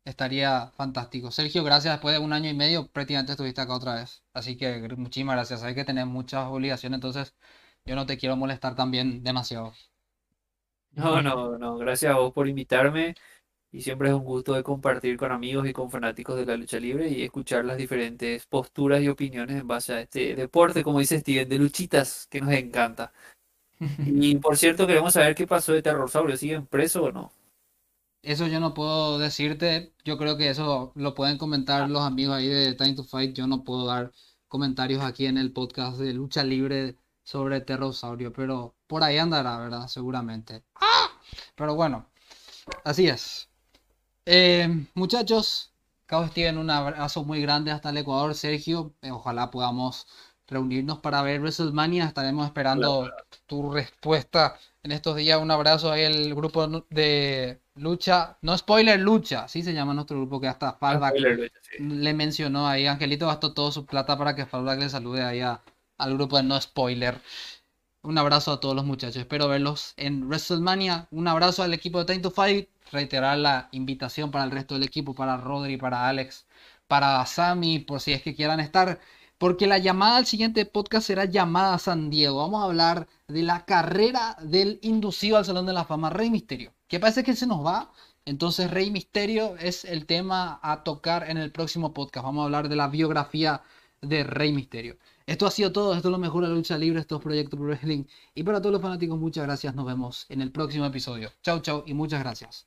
Estaría fantástico. Sergio, gracias. Después de un año y medio, prácticamente estuviste acá otra vez. Así que muchísimas gracias. Sabes que tenés muchas obligaciones, entonces yo no te quiero molestar también demasiado. No, no, no, gracias a vos por invitarme y siempre es un gusto de compartir con amigos y con fanáticos de la lucha libre y escuchar las diferentes posturas y opiniones en base a este deporte, como dice Steven, de luchitas que nos encanta. Y por cierto, queremos saber qué pasó de Terrorsaurio, ¿siguen preso o no? Eso yo no puedo decirte. Yo creo que eso lo pueden comentar los amigos ahí de Time to Fight. Yo no puedo dar comentarios aquí en el podcast de lucha libre sobre Terrosaurio, pero por ahí andará, ¿verdad? Seguramente. ¡Ah! Pero bueno, así es. Eh, muchachos, Cabo Steven, un abrazo muy grande hasta el Ecuador, Sergio. Eh, ojalá podamos reunirnos para ver WrestleMania. Estaremos esperando tu respuesta en estos días. Un abrazo ahí al grupo de lucha, no spoiler, lucha, así se llama nuestro grupo que hasta sí. le mencionó ahí. Angelito gastó toda su plata para que Fallback le salude ahí a- al grupo de no spoiler. Un abrazo a todos los muchachos. Espero verlos en WrestleMania. Un abrazo al equipo de Time to Fight. Reiterar la invitación para el resto del equipo, para Rodri, para Alex, para Sammy, por si es que quieran estar. Porque la llamada al siguiente podcast será llamada San Diego. Vamos a hablar de la carrera del inducido al Salón de la Fama, Rey Misterio. Que parece que se nos va. Entonces, Rey Misterio es el tema a tocar en el próximo podcast. Vamos a hablar de la biografía de Rey Misterio. Esto ha sido todo. Esto es lo mejor de la lucha libre. Esto es Proyecto Pro Wrestling. Y para todos los fanáticos, muchas gracias. Nos vemos en el próximo episodio. Chau, chau y muchas gracias.